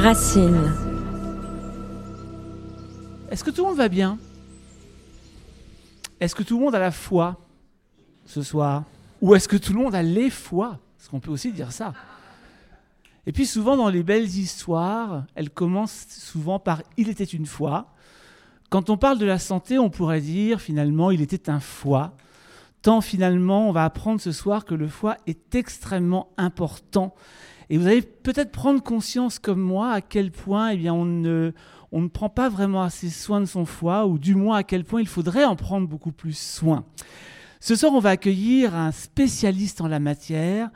Racine. Est-ce que tout le monde va bien? Est-ce que tout le monde a la foi ce soir? Ou est-ce que tout le monde a les foi? Parce qu'on peut aussi dire ça. Et puis souvent dans les belles histoires, elles commencent souvent par Il était une fois. Quand on parle de la santé, on pourrait dire finalement Il était un foie. Tant finalement, on va apprendre ce soir que le foie est extrêmement important. Et vous allez peut-être prendre conscience comme moi à quel point eh bien, on, ne, on ne prend pas vraiment assez soin de son foie, ou du moins à quel point il faudrait en prendre beaucoup plus soin. Ce soir, on va accueillir un spécialiste en la matière,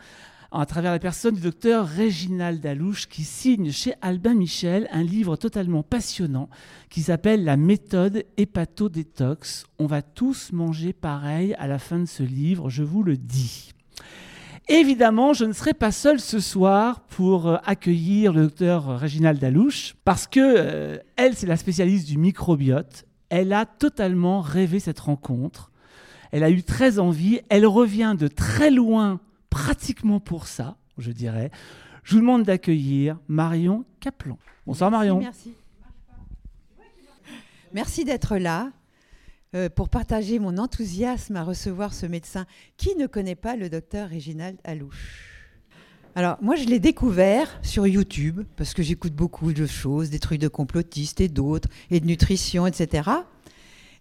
à travers la personne du docteur Réginald Dalouche, qui signe chez Albin Michel un livre totalement passionnant qui s'appelle La méthode hépato-détox. On va tous manger pareil à la fin de ce livre, je vous le dis. Évidemment, je ne serai pas seul ce soir pour euh, accueillir le docteur Réginald Dalouche, parce que euh, elle, c'est la spécialiste du microbiote. Elle a totalement rêvé cette rencontre. Elle a eu très envie. Elle revient de très loin pratiquement pour ça, je dirais. Je vous demande d'accueillir Marion Caplan. Bonsoir Marion. Merci. Merci d'être là euh, pour partager mon enthousiasme à recevoir ce médecin. Qui ne connaît pas le docteur Réginald Alouche alors, moi, je l'ai découvert sur YouTube, parce que j'écoute beaucoup de choses, des trucs de complotistes et d'autres, et de nutrition, etc.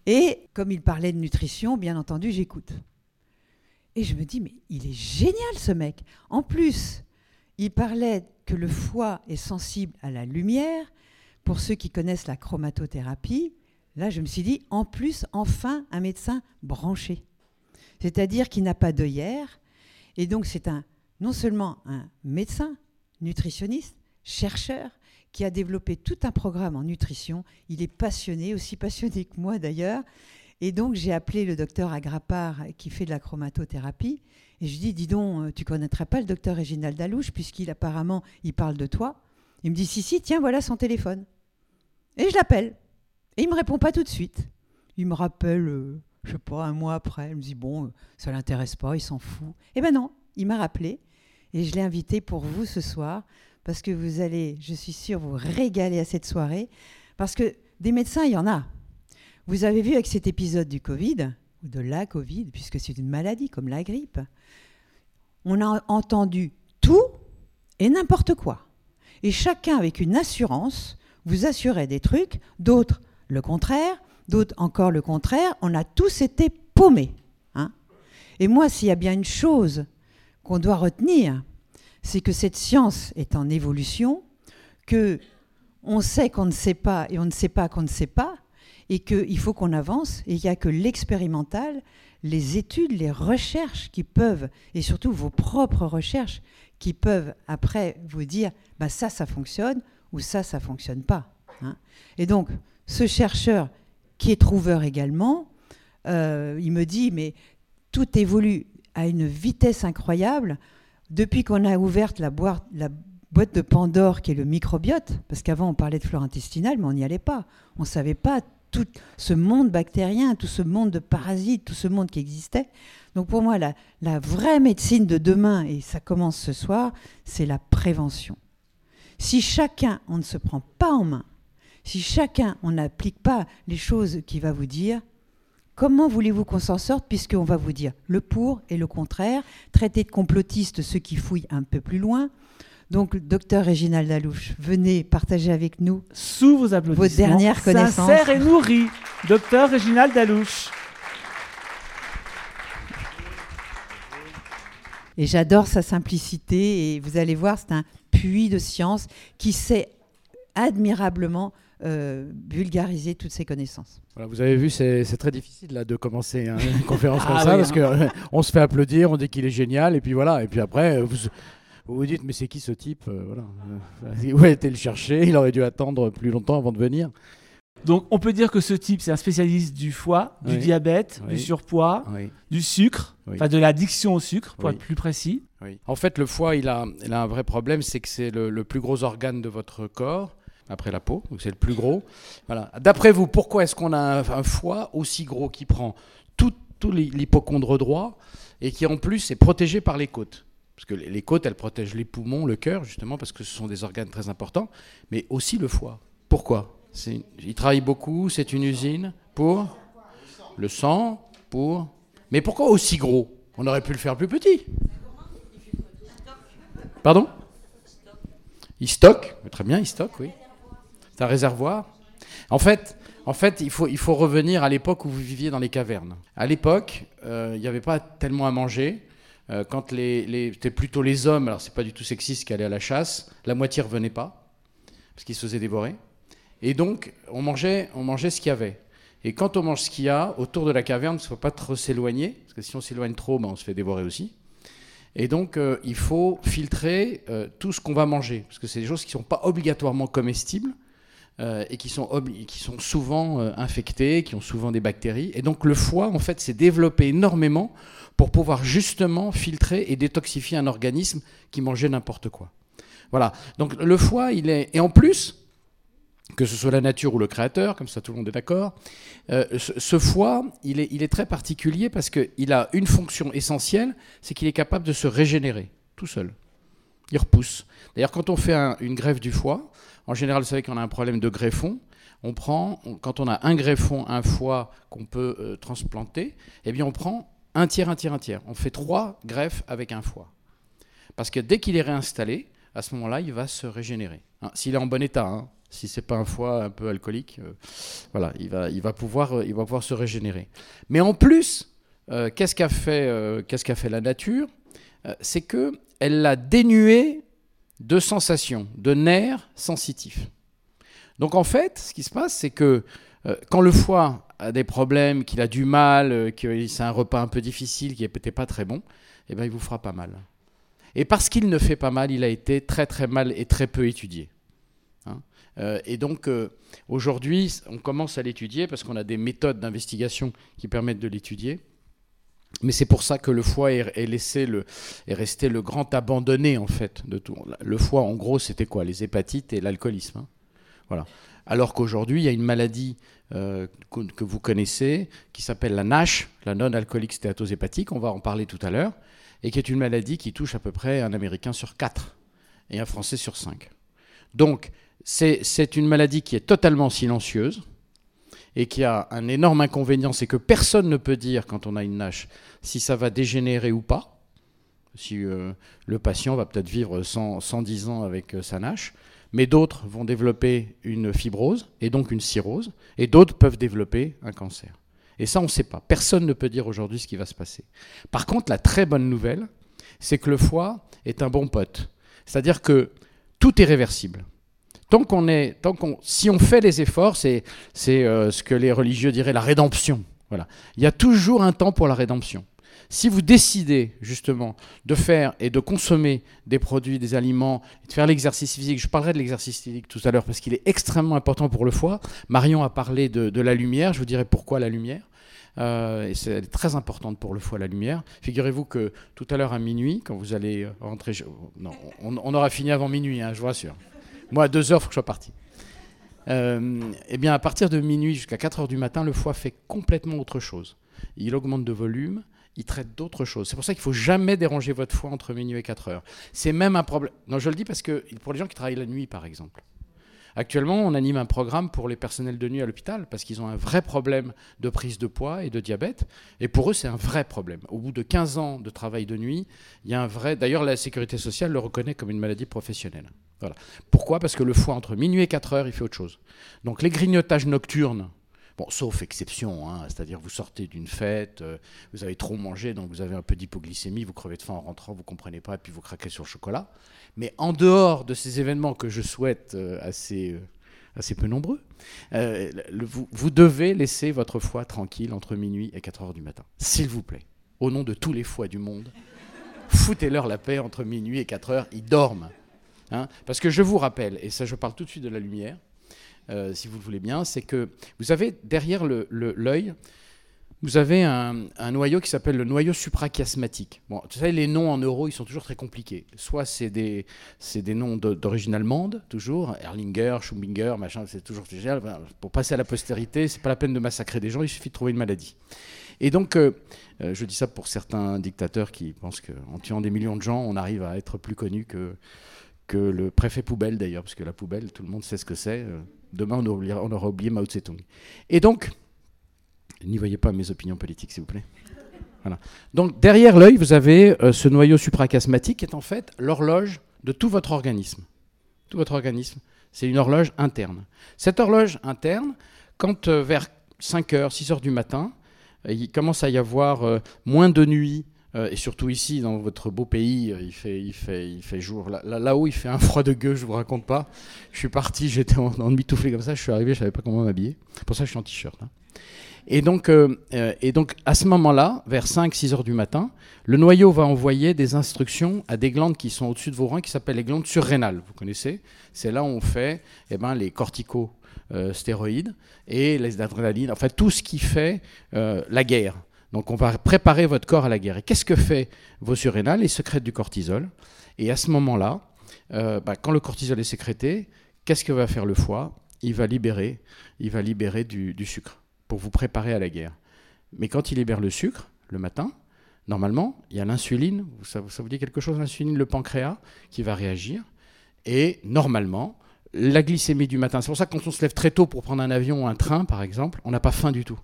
Et comme il parlait de nutrition, bien entendu, j'écoute. Et je me dis, mais il est génial ce mec. En plus, il parlait que le foie est sensible à la lumière. Pour ceux qui connaissent la chromatothérapie, là, je me suis dit, en plus, enfin, un médecin branché. C'est-à-dire qu'il n'a pas d'œillère. Et donc, c'est un, non seulement un médecin, nutritionniste, chercheur, qui a développé tout un programme en nutrition. Il est passionné, aussi passionné que moi d'ailleurs. Et donc, j'ai appelé le docteur Agrapar qui fait de la chromatothérapie. Et je dis, dis donc, euh, tu connaîtrais pas le docteur Réginald Dalouche, puisqu'il apparemment, il parle de toi. Il me dit, si, si, tiens, voilà son téléphone. Et je l'appelle. Et il me répond pas tout de suite. Il me rappelle, euh, je sais pas, un mois après. Il me dit, bon, euh, ça l'intéresse pas, il s'en fout. Eh ben non, il m'a rappelé. Et je l'ai invité pour vous ce soir, parce que vous allez, je suis sûre, vous régaler à cette soirée. Parce que des médecins, il y en a. Vous avez vu avec cet épisode du Covid, ou de la Covid, puisque c'est une maladie comme la grippe, on a entendu tout et n'importe quoi. Et chacun avec une assurance vous assurait des trucs, d'autres le contraire, d'autres encore le contraire. On a tous été paumés. Hein et moi, s'il y a bien une chose qu'on doit retenir, c'est que cette science est en évolution, que on sait qu'on ne sait pas et on ne sait pas qu'on ne sait pas, et qu'il faut qu'on avance, et il n'y a que l'expérimental, les études, les recherches qui peuvent, et surtout vos propres recherches, qui peuvent après vous dire, bah ça, ça fonctionne, ou ça, ça fonctionne pas. Hein. Et donc, ce chercheur, qui est trouveur également, euh, il me dit, mais tout évolue à une vitesse incroyable depuis qu'on a ouvert la boîte, de Pandore qui est le microbiote, parce qu'avant on parlait de flore intestinale, mais on n'y allait pas. On ne savait pas tout ce monde bactérien, tout ce monde de parasites, tout ce monde qui existait. Donc pour moi, la, la vraie médecine de demain, et ça commence ce soir, c'est la prévention. Si chacun, on ne se prend pas en main, si chacun, on n'applique pas les choses qu'il va vous dire, comment voulez-vous qu'on s'en sorte puisqu'on va vous dire le pour et le contraire, traiter de complotistes ceux qui fouillent un peu plus loin, donc, docteur Réginald Dalouche, venez partager avec nous sous vos applaudissements vos dernières connaissances. Sincère et nourri, docteur Réginald Dalouche. Et j'adore sa simplicité et vous allez voir, c'est un puits de science qui sait admirablement euh, vulgariser toutes ses connaissances. Voilà, vous avez vu, c'est très difficile là, de commencer hein, une conférence comme Ah ça oui, parce hein. qu'on se fait applaudir, on dit qu'il est génial, et puis voilà. Et puis après, vous vous, vous dites, mais c'est qui ce type euh, voilà. Euh, Où a été le chercher? Il aurait dû attendre plus longtemps avant de venir. Donc, on peut dire que ce type, c'est un spécialiste du foie, du Oui. diabète, Oui. du surpoids, Oui. du sucre, Oui. enfin de l'addiction au sucre, pour Oui. être plus précis. Oui. En fait, le foie, il a, il a un vrai problème, c'est que c'est le, le plus gros organe de votre corps, après la peau, donc c'est le plus gros. Voilà. D'après vous, pourquoi est-ce qu'on a un, foie aussi gros qui prend tout, tout l'hy- l'hypocondre droit et qui en plus est protégé par les côtes? Parce que les côtes, elles protègent les poumons, le cœur, justement, parce que ce sont des organes très importants, mais aussi le foie. Pourquoi? Il travaille beaucoup, c'est une usine pour le sang, pour... Mais pourquoi aussi gros? On aurait pu le faire plus petit. Pardon? Il stocke, très bien, il stocke, oui. C'est un réservoir. En fait, en fait, il faut, il faut revenir à l'époque où vous viviez dans les cavernes. À l'époque, euh, il n'y avait pas tellement à manger. Euh, quand les, les c'était plutôt les hommes, alors c'est pas du tout sexiste, qui allaient à la chasse, la moitié revenait pas, parce qu'ils se faisaient dévorer. Et donc, on mangeait, on mangeait ce qu'il y avait. Et quand on mange ce qu'il y a, autour de la caverne, il ne faut pas trop s'éloigner, parce que si on s'éloigne trop, ben, on se fait dévorer aussi. Et donc, euh, il faut filtrer tout ce qu'on va manger, parce que c'est des choses qui ne sont pas obligatoirement comestibles, euh, et qui sont, souvent euh, infectés, qui ont souvent des bactéries. Et donc le foie, en fait, s'est développé énormément pour pouvoir justement filtrer et détoxifier un organisme qui mangeait n'importe quoi. Voilà. Donc le foie, il est... Et en plus, que ce soit la nature ou le créateur, comme ça tout le monde est d'accord, euh, ce, foie, il est, très particulier parce qu'il a une fonction essentielle, c'est qu'il est capable de se régénérer tout seul. Il repousse. D'ailleurs, quand on fait une greffe du foie, en général, vous savez qu'on a un problème de greffon. On prend, quand on a un greffon, un foie qu'on peut euh, transplanter, eh bien on prend un tiers, un tiers, un tiers. On fait trois greffes avec un foie. Parce que dès qu'il est réinstallé, à ce moment-là, il va se régénérer. Hein, s'il est en bon état, hein, si c'est pas un foie un peu alcoolique, euh, voilà, il va, il, va pouvoir, euh, il va pouvoir se régénérer. Mais en plus, qu'est-ce qu'a fait, fait la nature? C'est que elle l'a dénué de sensations, de nerfs sensitifs. Donc en fait, ce qui se passe, c'est que euh, quand le foie a des problèmes, qu'il a du mal, euh, que c'est un repas un peu difficile, qui n'est peut-être pas très bon, eh bien, il vous fera pas mal. Et parce qu'il ne fait pas mal, il a été très très mal et très peu étudié. Hein. Euh, et donc aujourd'hui, on commence à l'étudier parce qu'on a des méthodes d'investigation qui permettent de l'étudier. Mais c'est pour ça que le foie est, laissé le, est resté le grand abandonné en fait de tout. Le foie, en gros, c'était quoi? Les hépatites et l'alcoolisme. Hein. voilà. Alors qu'aujourd'hui, il y a une maladie euh, que, vous connaissez qui s'appelle la NASH, la non-alcoolique stéatose hépatique. On va en parler tout à l'heure, et qui est une maladie qui touche à peu près un Américain sur quatre et un Français sur cinq. Donc, c'est une maladie qui est totalement silencieuse et qui a un énorme inconvénient, c'est que personne ne peut dire quand on a une NASH si ça va dégénérer ou pas. Si euh, le patient va peut-être vivre 110 ans avec euh, sa NASH, mais d'autres vont développer une fibrose et donc une cirrhose, et d'autres peuvent développer un cancer. Et ça, on ne sait pas. Personne ne peut dire aujourd'hui ce qui va se passer. Par contre, la très bonne nouvelle, c'est que le foie est un bon pote. C'est-à-dire que tout est réversible tant qu'on est, tant qu'on, si on fait les efforts, c'est, c'est euh, ce que les religieux diraient la rédemption. Voilà. Il y a toujours un temps pour la rédemption. Si vous décidez justement de faire et de consommer des produits, des aliments, de faire l'exercice physique, je parlerai de l'exercice physique tout à l'heure parce qu'il est extrêmement important pour le foie. Marion a parlé de, la lumière, je vous dirai pourquoi la lumière. Euh, et c'est très importante pour le foie la lumière. Figurez-vous que tout à l'heure à minuit, quand vous allez rentrer, non, on, aura fini avant minuit, hein, je vous rassure. Moi, à 2 heures, il faut que je sois parti. Euh, eh bien, à partir de minuit jusqu'à 4 heures du matin, le foie fait complètement autre chose. Il augmente de volume, il traite d'autres choses. C'est pour ça qu'il ne faut jamais déranger votre foie entre minuit et 4 heures. C'est même un problème. Non, je le dis parce que pour les gens qui travaillent la nuit, par exemple, Actuellement, on anime un programme pour les personnels de nuit à l'hôpital parce qu'ils ont un vrai problème de prise de poids et de diabète. Et pour eux, c'est un vrai problème. Au bout de 15 ans de travail de nuit, il y a un vrai. D'ailleurs, la sécurité sociale le reconnaît comme une maladie professionnelle. Pourquoi? Parce que le foie, entre minuit et 4 heures, il fait autre chose. Donc les grignotages nocturnes, Bon, sauf exception, hein, c'est-à-dire vous sortez d'une fête, euh, vous avez trop mangé, donc vous avez un peu d'hypoglycémie, vous crevez de faim en rentrant, vous comprenez pas, et puis vous craquez sur le chocolat. Mais en dehors de ces événements que je souhaite euh, assez, euh, assez peu nombreux, vous, vous, devez laisser votre foie tranquille entre minuit et 4 heures du matin, s'il vous plaît, au nom de tous les foies du monde. Foutez-leur la paix entre minuit et 4 heures, ils dorment. Hein. Parce que je vous rappelle, et ça je parle tout de suite de la lumière, euh, si vous le voulez bien, c'est que vous avez derrière l'œil, vous avez un, noyau qui s'appelle le noyau suprachiasmatique. Bon, vous savez, les noms en euros, ils sont toujours très compliqués. Soit c'est des, des noms d'origine allemande, toujours, Erlinger, Schumbinger, machin, c'est toujours génial. Pour passer à la postérité, c'est pas la peine de massacrer des gens, il suffit de trouver une maladie. Et donc, euh, euh, je dis ça pour certains dictateurs qui pensent qu'en tuant des millions de gens, on arrive à être plus connu que, que le préfet poubelle d'ailleurs, parce que la poubelle, tout le monde sait ce que c'est. Euh, demain, on, on aura oublié Mao Tse-tung. Et donc, n'y voyez pas mes opinions politiques, s'il vous plaît. Donc, derrière l'œil, vous avez ce noyau suprachiasmatique qui est en fait l'horloge de tout votre organisme. Tout votre organisme, c'est une horloge interne. Cette horloge interne, quand vers 5 heures, 6 heures du matin, il commence à y avoir euh, moins de nuit. Euh, et surtout ici, dans votre beau pays, euh, il fait, jour. Là-haut, il fait un froid de gueux, je vous raconte pas. Je suis parti, j'étais en, en demi-toufflé comme ça, je suis arrivé, je savais pas comment m'habiller. Pour ça, je suis en t-shirt. Hein. Et donc, et donc, à ce moment-là, vers 5-6 heures du matin, le noyau va envoyer des instructions à des glandes qui sont au-dessus de vos reins, qui s'appellent les glandes surrénales. Vous connaissez? C'est là où on fait eh ben, les corticos euh, et les adrénaline, enfin tout ce qui fait euh, la guerre. Donc on va préparer votre corps à la guerre. Et qu'est-ce que fait vos surrénales Ils sécrètent du cortisol? Et à ce moment-là, euh, bah, quand le cortisol est sécrété, qu'est-ce que va faire le foie? Il va libérer, il va libérer du, sucre pour vous préparer à la guerre. Mais quand il libère le sucre, le matin, normalement, il y a l'insuline, ça, ça, vous dit quelque chose, l'insuline, le pancréas, qui va réagir. Et normalement, la glycémie du matin. C'est pour ça que quand on se lève très tôt pour prendre un avion ou un train, par exemple, on n'a pas faim du tout.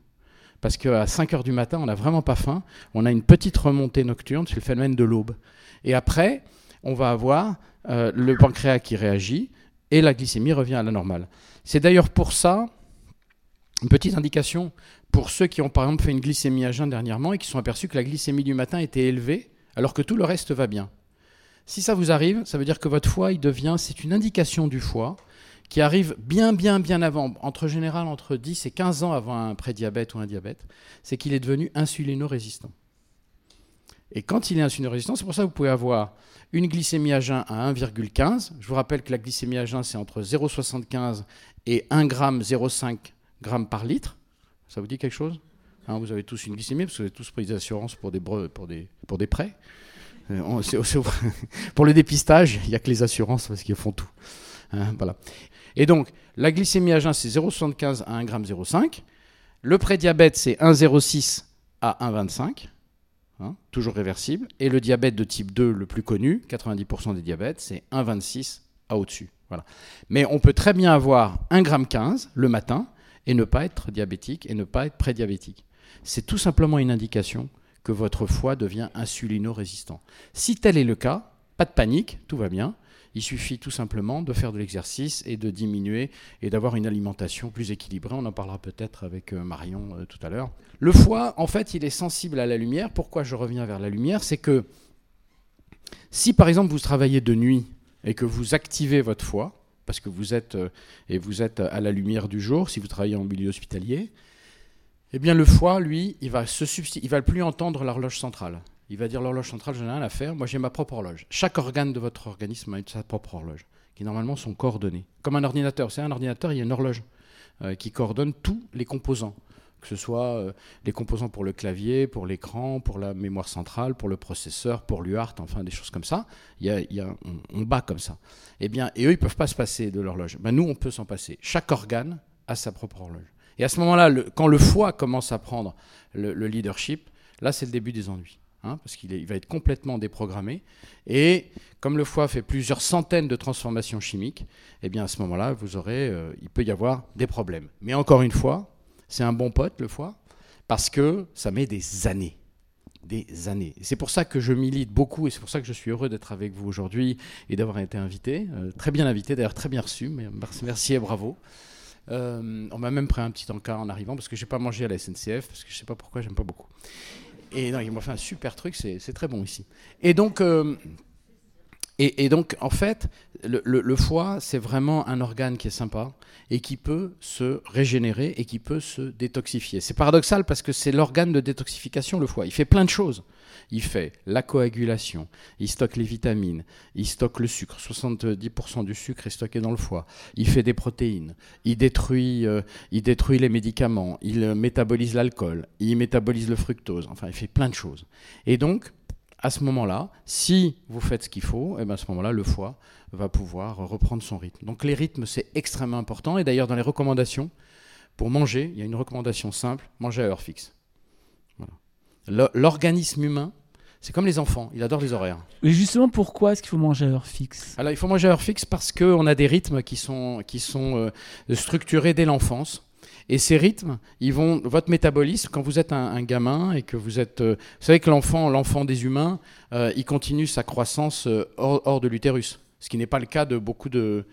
Parce qu'à 5 heures du matin, on n'a vraiment pas faim. On a une petite remontée nocturne, c'est le phénomène de l'aube. Et après, on va avoir euh, le pancréas qui réagit et la glycémie revient à la normale. C'est d'ailleurs pour ça, une petite indication pour ceux qui ont par exemple fait une glycémie à jeun dernièrement et qui sont aperçus que la glycémie du matin était élevée alors que tout le reste va bien. Si ça vous arrive, ça veut dire que votre foie, il devient, c'est une indication du foie qui arrive bien, bien, bien avant, entre général entre 10 et 15 ans avant un prédiabète ou un diabète, c'est qu'il est devenu insulino-résistant. Et quand il est insulino-résistant, c'est pour ça que vous pouvez avoir une glycémie à jeun à 1,15. Je vous rappelle que la glycémie à jeun, c'est entre 0,75 et 1 g 0,5 g par litre. Ça vous dit quelque chose? Hein, Vous avez tous une glycémie, parce que vous avez tous pris des assurances pour des, prêts. Pour le dépistage, il n'y a que les assurances parce qu'ils font tout. Hein, voilà. Et donc, la glycémie à jeun, c'est 0,75 à 1 g 0,5. Le prédiabète, c'est 1,06 à 1,25. Hein, toujours réversible. Et le diabète de type 2, le plus connu, 90% des diabètes, c'est 1,26 à au-dessus. Voilà. Mais on peut très bien avoir 1,15 g le matin et ne pas être diabétique et ne pas être prédiabétique. C'est tout simplement une indication que votre foie devient insulino-résistant. Si tel est le cas, pas de panique, tout va bien. Il suffit tout simplement de faire de l'exercice et de diminuer et d'avoir une alimentation plus équilibrée. On en parlera peut-être avec euh, Marion euh, tout à l'heure. Le foie, en fait, il est sensible à la lumière. Pourquoi je reviens vers la lumière? C'est que si par exemple vous travaillez de nuit et que vous activez votre foie, parce que vous êtes, euh, à la lumière du jour, si vous travaillez en milieu hospitalier, eh bien, le foie, lui, il va il va plus entendre l'horloge centrale. Il va dire l'horloge centrale, je n'ai rien à faire. Moi, j'ai ma propre horloge. Chaque organe de votre organisme a sa propre horloge, qui normalement sont coordonnées. Comme un ordinateur. C'est un ordinateur, il y a une horloge euh, qui coordonne tous les composants que ce soit euh, les composants pour le clavier, pour l'écran, pour la mémoire centrale, pour le processeur, pour l'UART, enfin des choses comme ça. Il y a, on, bat comme ça. Eh bien, et eux, ils peuvent pas se passer de l'horloge. Ben, nous, on peut s'en passer. Chaque organe a sa propre horloge. Et à ce moment-là, quand le foie commence à prendre le, leadership, là, c'est le début des ennuis. Hein, parce qu'il va être complètement déprogrammé. Et comme le foie fait plusieurs centaines de transformations chimiques, eh bien à ce moment-là, vous aurez, euh, il peut y avoir des problèmes. Mais encore une fois, c'est un bon pote, le foie, parce que ça met des années. Des années. C'est pour ça que je milite beaucoup et c'est pour ça que je suis heureux d'être avec vous aujourd'hui et d'avoir été invité. Euh, très bien invité, d'ailleurs très bien reçu. merci et bravo. Euh, on m'a même pris un petit encart en arrivant parce que j'ai pas mangé à la SNCF parce que je sais pas pourquoi j'aime pas beaucoup. Et non, ils m'ont fait un super truc, c'est très bon ici. Et donc, euh, et, donc en fait, le, foie, c'est vraiment un organe qui est sympa et qui peut se régénérer et qui peut se détoxifier. C'est paradoxal parce que c'est l'organe de détoxification, le foie. Il fait plein de choses. Il fait la coagulation, il stocke les vitamines, il stocke le sucre. 70% du sucre est stocké dans le foie. Il fait des protéines, il détruit, euh, il détruit les médicaments, il métabolise l'alcool, il métabolise le fructose. Enfin, il fait plein de choses. Et donc, à ce moment-là, si vous faites ce qu'il faut, et eh bien à ce moment-là, le foie va pouvoir reprendre son rythme. Donc les rythmes, c'est extrêmement important. Et d'ailleurs, dans les recommandations, pour manger, il y a une recommandation simple, manger à heure fixe. L'organisme humain, c'est comme les enfants, il adore les horaires. Et justement, pourquoi est-ce qu'il faut manger à heure fixe? Alors, il faut manger à heure fixe parce qu'on a des rythmes qui sont, qui sont euh, structurés dès l'enfance. Et ces rythmes, ils vont, votre métabolisme, quand vous êtes un, gamin et que vous êtes, euh, vous savez que l'enfant, l'enfant des humains, euh, il continue sa croissance hors, de l'utérus, ce qui n'est pas le cas de beaucoup de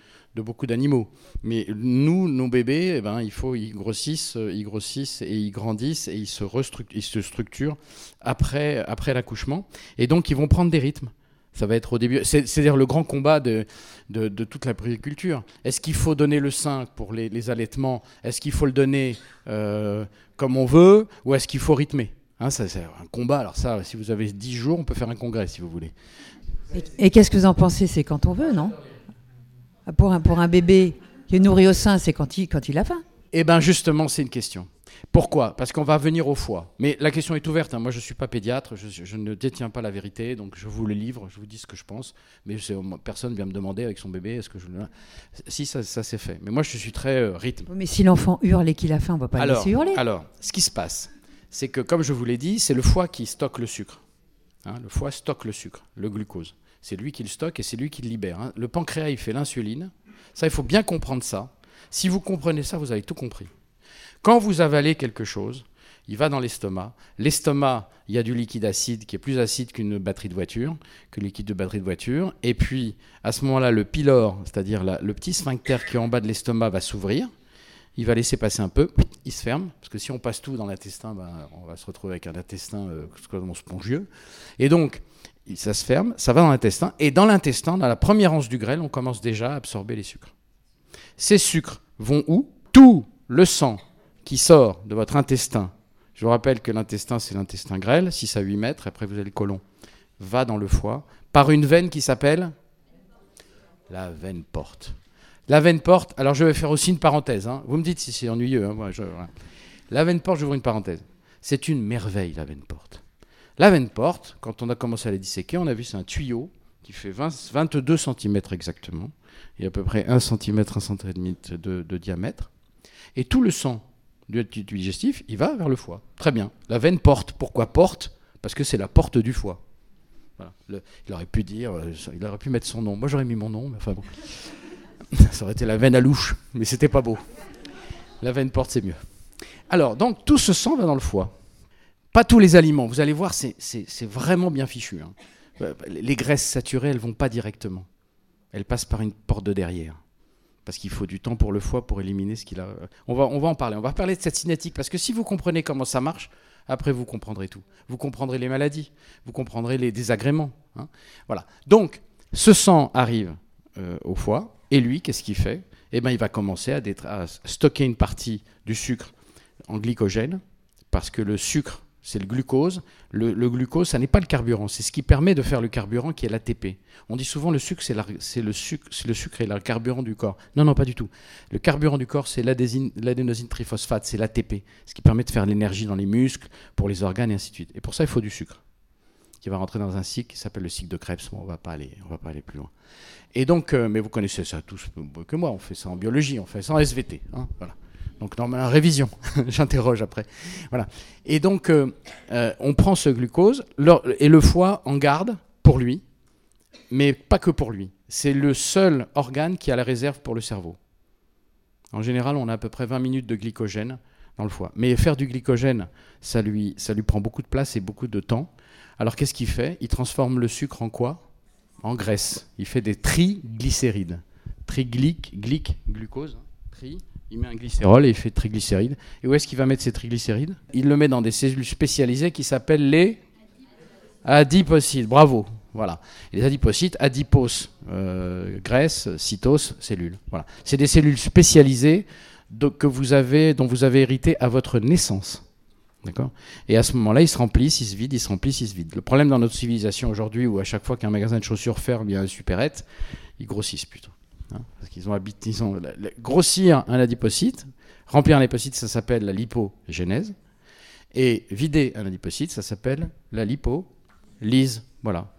beaucoup d'animaux. Mais nous, nos bébés, eh ben, il faut, ils grossissent, ils grossissent et ils grandissent et ils se, ils se structurent après, après l'accouchement. Et donc, ils vont prendre des rythmes. Ça va être au début. C'est-à-dire le grand combat de, de, toute la périculture. Est-ce qu'il faut donner le sein pour les, allaitements? Est-ce qu'il faut le donner euh, comme on veut? Ou est-ce qu'il faut rythmer? Hein, c'est un combat. Alors, ça, si vous avez 10 jours, on peut faire un congrès si vous voulez. Et, et qu'est-ce que vous en pensez? C'est quand on veut, non? Pour un, pour un bébé qui est nourri au sein, c'est quand il, quand il a faim. Eh bien, justement, c'est une question. Pourquoi? Parce qu'on va venir au foie. Mais la question est ouverte. Hein. Moi, je ne suis pas pédiatre, je, ne détiens pas la vérité, donc je vous le livre, je vous dis ce que je pense. Mais personne vient me demander avec son bébé, est-ce que je Si, ça, ça s'est fait. Mais moi, je suis très euh, rythme. Mais si l'enfant hurle et qu'il a faim, on ne va pas le laisser hurler. Alors, ce qui se passe, c'est que, comme je vous l'ai dit, c'est le foie qui stocke le sucre. Hein. le foie stocke le sucre, le glucose. C'est lui qui le stocke et c'est lui qui le libère. Hein. Le pancréas, il fait l'insuline. Ça, il faut bien comprendre ça. Si vous comprenez ça, vous avez tout compris. Quand vous avalez quelque chose, il va dans l'estomac. L'estomac, il y a du liquide acide qui est plus acide qu'une batterie de voiture, que le liquide de batterie de voiture. Et puis, à ce moment-là, le pylore, c'est-à-dire le petit sphincter qui est en bas de l'estomac, va s'ouvrir. Il va laisser passer un peu, il se ferme, parce que si on passe tout dans l'intestin, ben, on va se retrouver avec un intestin euh, spongieux. Et donc, ça se ferme, ça va dans l'intestin, et dans l'intestin, dans la première anse du grêle, on commence déjà à absorber les sucres. Ces sucres vont où? Tout le sang qui sort de votre intestin, je vous rappelle que l'intestin, c'est l'intestin grêle, 6 à 8 mètres, après vous avez le côlon, va dans le foie, par une veine qui s'appelle la veine porte. La veine porte, alors je vais faire aussi une parenthèse, hein. vous me dites si c'est ennuyeux. Hein, la veine porte, je vous ouvre une parenthèse. C'est une merveille, la veine porte. La veine porte, quand on a commencé à la disséquer, on a vu c'est un tuyau qui fait 22 cm exactement, et à peu près 1 cm, 1 cm de, de diamètre. Et tout le sang du digestif, il va vers le foie. Très bien. La veine porte. Pourquoi porte? Parce que c'est la porte du foie. il aurait pu dire, euh, il aurait pu mettre son nom. Moi j'aurais mis mon nom, mais enfin bon. Ça aurait été la veine à louche, mais c'était pas beau. La veine porte, c'est mieux. Alors, donc tout ce sang va dans le foie. Pas tous les aliments. Vous allez voir, c'est vraiment bien fichu. Hein. Euh, les graisses saturées, elles vont pas directement. Elles passent par une porte de derrière. Parce qu'il faut du temps pour le foie pour éliminer ce qu'il a. On va, on va en parler. On va parler de cette cinétique. Parce que si vous comprenez comment ça marche, après vous comprendrez tout. Vous comprendrez les maladies. Vous comprendrez les désagréments. Hein. Voilà. Donc, ce sang arrive euh, au foie. Et lui, qu'est-ce qu'il fait? Eh bien, il va commencer à stocker une partie du sucre en glycogène. Parce que le sucre c'est le glucose. Le, glucose, ça n'est pas le carburant, c'est ce qui permet de faire le carburant qui est l'ATP. On dit souvent le sucre, c'est le, sucre, le sucre et le carburant du corps. Non, non, pas du tout. Le carburant du corps, c'est l'adénosine triphosphate, c'est l'ATP, ce qui permet de faire l'énergie dans les muscles, pour les organes et ainsi de suite. Et pour ça, il faut du sucre, qui va rentrer dans un cycle qui s'appelle le cycle de Krebs. on va pas aller, on va pas aller plus loin. Et donc, euh, mais vous connaissez ça tous que moi, on fait ça en biologie, on fait ça en SVT. Hein, voilà. Donc normalement, révision, j'interroge après. Voilà. Et donc, euh, euh, on prend ce glucose et le foie en garde pour lui, mais pas que pour lui. C'est le seul organe qui a la réserve pour le cerveau. En général, on a à peu près 20 minutes de glycogène dans le foie. Mais faire du glycogène, ça lui, ça lui prend beaucoup de place et beaucoup de temps. Alors qu'est-ce qu'il fait? Il transforme le sucre en quoi? En graisse. Il fait des triglycérides. Triglyc, glyc, glucose, hein, tri, il met un glycérol et il fait triglycérides. Et où est-ce qu'il va mettre ces triglycérides? Il le met dans des cellules spécialisées qui s'appellent les adipocytes. Bravo. Voilà. les adipocytes, adipose, euh, graisse, cytose, cellules. Voilà. C'est des cellules spécialisées que vous avez, dont vous avez hérité à votre naissance. D'accord? Et à ce moment-là, ils se remplissent, ils se vident, ils se remplissent, ils se vident. Le problème dans notre civilisation aujourd'hui, où à chaque fois qu'un magasin de chaussures ferme, il y a un supérette, ils grossissent plutôt. Hein, qu'ils ont, grossir un adipocyte, remplir un adipocyte, ça s'appelle la lipogénèse, et vider un adipocyte, ça s'appelle la lipolyse. Voilà.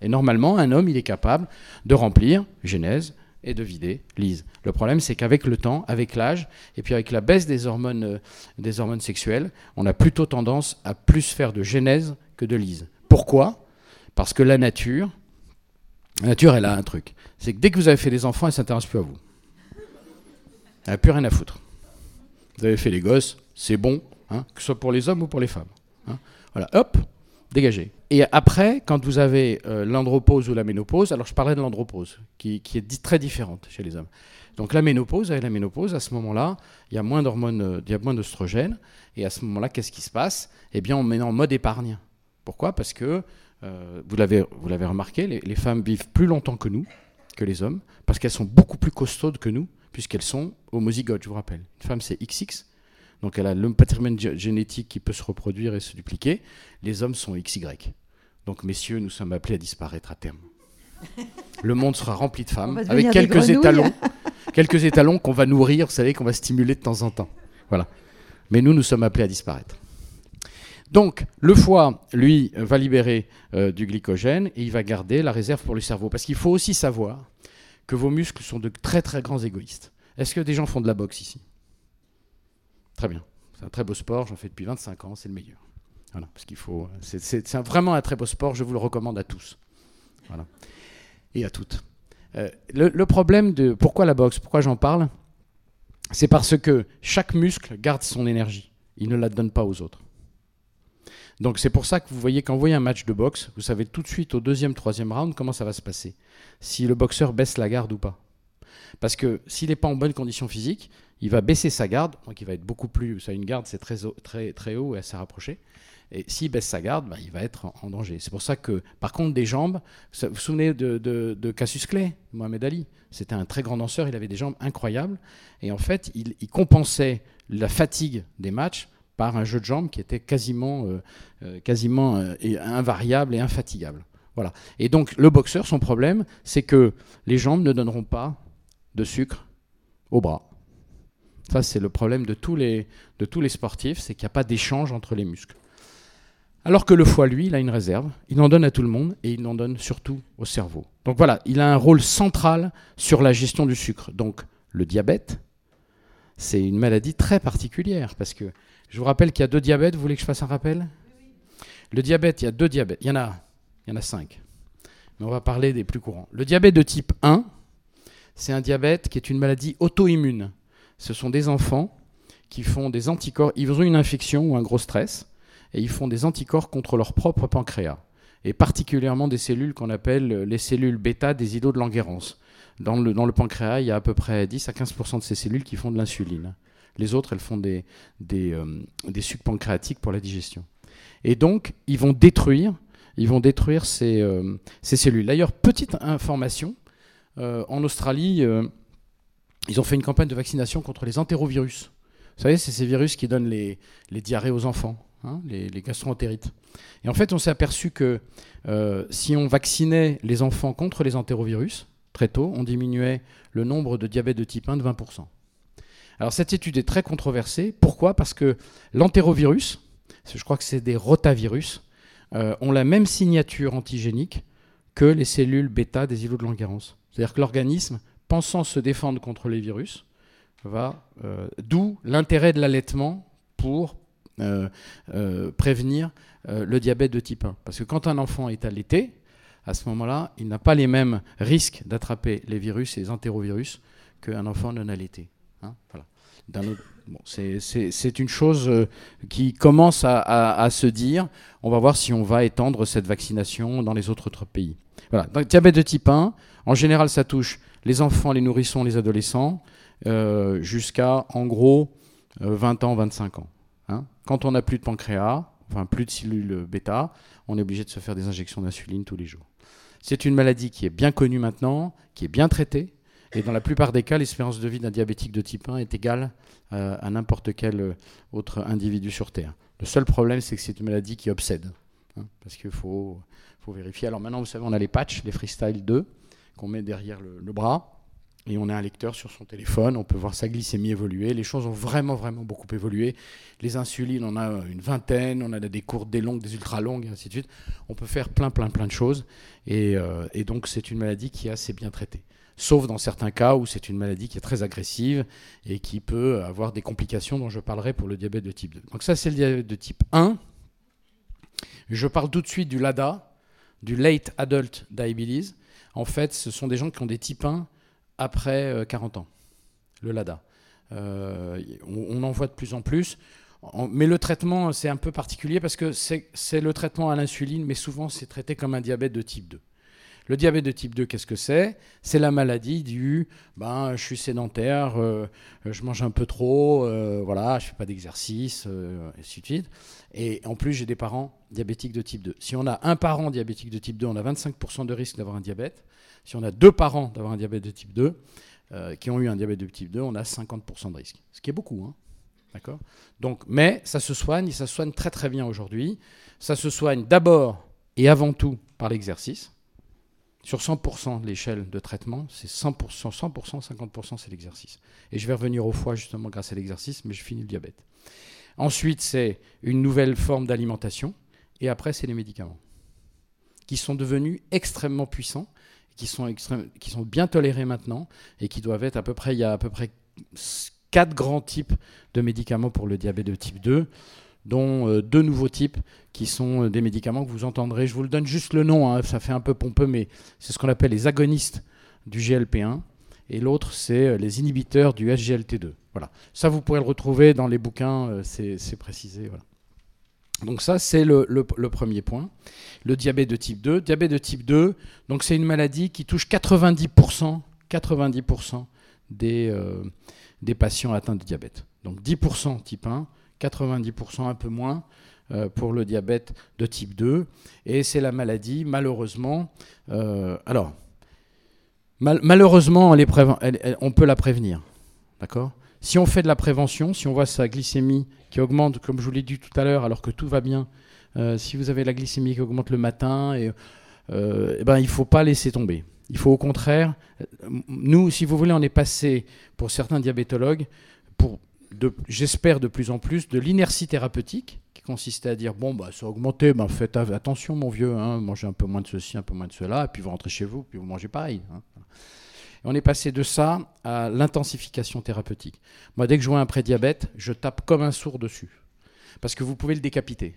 Et normalement, un homme, il est capable de remplir, genèse, et de vider, lise. Le problème, c'est qu'avec le temps, avec l'âge, et puis avec la baisse des hormones, euh, des hormones sexuelles, on a plutôt tendance à plus faire de genèse que de lise. Pourquoi? Parce que la nature, la nature, elle a un truc. C'est que dès que vous avez fait des enfants, elle ne s'intéresse plus à vous. Elle n'a plus rien à foutre. Vous avez fait les gosses, c'est bon, hein, que ce soit pour les hommes ou pour les femmes. hein. Voilà, hop, dégagé. Et après, quand vous avez euh, l'andropause ou la ménopause, alors je parlais de l'andropause, qui, est très différente chez les hommes. Donc la ménopause, avec la ménopause, à ce moment-là, il y a moins d'hormones, euh, il y a moins d'oestrogènes, et à ce moment-là, qu'est-ce qui se passe? Eh bien, on met en mode épargne. Pourquoi? Parce que, vous l'avez vous l'avez remarqué, les, les femmes vivent plus longtemps que nous, que les hommes, parce qu'elles sont beaucoup plus costaudes que nous, puisqu'elles sont homozygotes, je vous rappelle. Une femme, c'est XX, donc elle a le patrimoine gé- génétique qui peut se reproduire et se dupliquer. Les hommes sont XY. Donc, messieurs, nous sommes appelés à disparaître à terme. Le monde sera rempli de femmes, avec quelques étalons, quelques étalons qu'on va nourrir, vous savez, qu'on va stimuler de temps en temps. Voilà. Mais nous, nous sommes appelés à disparaître. Donc, le foie, lui, va libérer euh, du glycogène et il va garder la réserve pour le cerveau. Parce qu'il faut aussi savoir que vos muscles sont de très très grands égoïstes. Est-ce que des gens font de la boxe ici? Très bien. C'est un très beau sport, j'en fais depuis 25 ans, c'est le meilleur. Voilà, parce qu'il faut. C'est c'est- vraiment un très beau sport, je vous le recommande à tous. Voilà. Et à toutes. Euh, le problème de. Pourquoi la boxe? Pourquoi j'en parle? C'est parce que chaque muscle garde son énergie. Il ne la donne pas aux autres. Donc c'est pour ça que vous voyez, quand vous voyez un match de boxe, vous savez tout de suite au deuxième, troisième round comment ça va se passer. Si le boxeur baisse la garde ou pas. Parce que s'il n'est pas en bonne condition physique, il va baisser sa garde, donc il va être beaucoup plus. Ça, une garde, c'est très, très, très haut et assez rapproché. Et s'il baisse sa garde, bah, il va être en, danger. C'est pour ça que, par contre, des jambes, vous vous souvenez de, de- de Cassius Clay, Mohamed Ali? C'était un très grand danseur, il avait des jambes incroyables. Et en fait, il, il compensait la fatigue des matchs par un jeu de jambes qui était quasiment, euh, euh, quasiment euh, invariable et infatigable. Voilà. Et donc, le boxeur, son problème, c'est que les jambes ne donneront pas de sucre au bras. Ça, c'est le problème de tous les, de tous les sportifs, c'est qu'il n'y a pas d'échange entre les muscles. Alors que le foie, lui, il a une réserve, il en donne à tout le monde et il en donne surtout au cerveau. Donc voilà, il a un rôle central sur la gestion du sucre. Donc le diabète, c'est une maladie très particulière parce que je vous rappelle qu'il y a deux diabètes, vous voulez que je fasse un rappel? Le diabète, il y a deux diabètes, il y en a, il y en a cinq. Mais on va parler des plus courants. Le diabète de type 1, c'est un diabète qui est une maladie auto-immune. Ce sont des enfants qui font des anticorps, ils ont une infection ou un gros stress, et ils font des anticorps contre leur propre pancréas, et particulièrement des cellules qu'on appelle les cellules bêta des îlots de Langerhans. Dans le, dans le pancréas, il y a à peu près 10 à 15% de ces cellules qui font de l'insuline. Les autres, elles font des, des, euh, pancréatiques pour la digestion. Et donc, ils vont détruire, détruire ces, euh, ces cellules. D'ailleurs, petite information, euh, en Australie, ils ont fait une campagne de vaccination contre les entérovirus. Vous savez, c'est ces virus qui donnent les, diarrhées aux enfants, hein, les, les gastroentérites. Et en fait, on s'est aperçu que si on vaccinait les enfants contre les entérovirus très tôt, on diminuait le nombre de diabète de type 1 de 20%. Alors cette étude est très controversée. Pourquoi? Parce que l'entérovirus, je crois que c'est des rotavirus, euh, ont la même signature antigénique que les cellules bêta des îlots de Langerhans. C'est-à-dire que l'organisme, pensant se défendre contre les virus, va, euh, d'où l'intérêt de l'allaitement pour euh, prévenir le diabète de type 1. Parce que quand un enfant est allaité, à ce moment-là, il n'a pas les mêmes risques d'attraper les virus et les entérovirus qu'un enfant non allaité. Hein, voilà. C'est- une chose euh, qui commence à, se dire. On va voir si on va étendre cette vaccination dans les autres pays. Voilà. Donc, diabète de type 1, en général, ça touche les enfants, les nourrissons, les adolescents, euh, jusqu'à, en gros, euh, 20 ans, 25 ans. hein. Quand on n'a plus de pancréas, enfin plus de cellules bêta, on est obligé de se faire des injections d'insuline tous les jours. C'est une maladie qui est bien connue maintenant, qui est bien traitée, et dans la plupart des cas, l'espérance de vie d'un diabétique de type 1 est égale euh, à n'importe quel euh, autre individu sur Terre. Le seul problème, c'est que c'est une maladie qui obsède, hein, parce qu'il faut, vérifier. Alors maintenant, vous savez, on a les patchs, les Freestyle 2, qu'on met derrière le, bras, et on a un lecteur sur son téléphone, on peut voir sa glycémie évoluer. Les choses ont vraiment, vraiment beaucoup évolué. Les insulines, on a une vingtaine, on a des courtes, des longues, des ultra longues, et ainsi de suite. On peut faire plein, plein, plein de choses. Euh, et donc, c'est une maladie qui est assez bien traitée. Sauf dans certains cas où c'est une maladie qui est très agressive et qui peut avoir des complications dont je parlerai pour le diabète de type 2. Donc ça, c'est le diabète de type 1. Je parle tout de suite du LADA, du Late Adult Diabetes. En fait, ce sont des gens qui ont des types 1 après 40 euh, ans, le LADA. Euh, on, en voit de plus en plus. Mais le traitement, c'est un peu particulier parce que c'est le traitement à l'insuline, mais souvent c'est traité comme un diabète de type 2. Le diabète de type 2, qu'est-ce que c'est? C'est la maladie du ben, je suis sédentaire, euh, je mange un peu trop, euh, voilà, je fais pas d'exercice, euh, et ainsi de suite. Et en plus, j'ai des parents diabétiques de type 2. Si on a un parent diabétique de type 2, on a 25% de risque d'avoir un diabète. Si on a deux parents d'avoir un diabète de type 2, qui ont eu un diabète de type 2, on a 50% de risque. Ce qui est beaucoup, hein Donc, mais ça se soigne, et ça se soigne très très bien aujourd'hui. Ça se soigne d'abord et avant tout par l'exercice. Sur 100% de l'échelle de traitement, c'est 100%, 100%, 50% c'est l'exercice. Et je vais revenir au foie justement grâce à l'exercice, mais je finis le diabète. Ensuite, c'est une nouvelle forme d'alimentation. Et après, c'est les médicaments, qui sont devenus extrêmement puissants, qui sont, qui sont bien tolérés maintenant, et qui doivent être à peu près, il y a à peu près quatre grands types de médicaments pour le diabète de type 2 dont euh, deux nouveaux types qui sont euh, des médicaments que vous entendrez. Je vous le donne juste le nom, hein, ça fait un peu pompeux, mais c'est ce qu'on appelle les agonistes du GLP1. Et l'autre, c'est euh, les inhibiteurs du SGLT2. Voilà. Ça, vous pourrez le retrouver dans les bouquins, c'est précisé. Voilà. Donc ça, c'est le, premier point. Le diabète de type 2. Diabète de type 2, donc c'est une maladie qui touche 90%, 90% des, des patients atteints de diabète. Donc 10% type 1, 90% un peu moins euh, pour le diabète de type 2. Et c'est la maladie, malheureusement. Euh, alors, malheureusement, on peut la prévenir. D'accord? Si on fait de la prévention, si on voit sa glycémie qui augmente, comme je vous l'ai dit tout à l'heure, alors que tout va bien, euh, si vous avez la glycémie qui augmente le matin, eh ben, il ne faut pas laisser tomber. Il faut au contraire, nous, si vous voulez, on est passé, pour certains diabétologues, pour, j'espère de plus en plus, de l'inertie thérapeutique, qui consistait à dire, bon, bah, ça a augmenté, bah, faites attention mon vieux, hein, mangez un peu moins de ceci, un peu moins de cela, et puis vous rentrez chez vous, puis vous mangez pareil. Hein. on est passé de ça à l'intensification thérapeutique. Moi, dès que je vois un prédiabète, je tape comme un sourd dessus. Parce que vous pouvez le décapiter.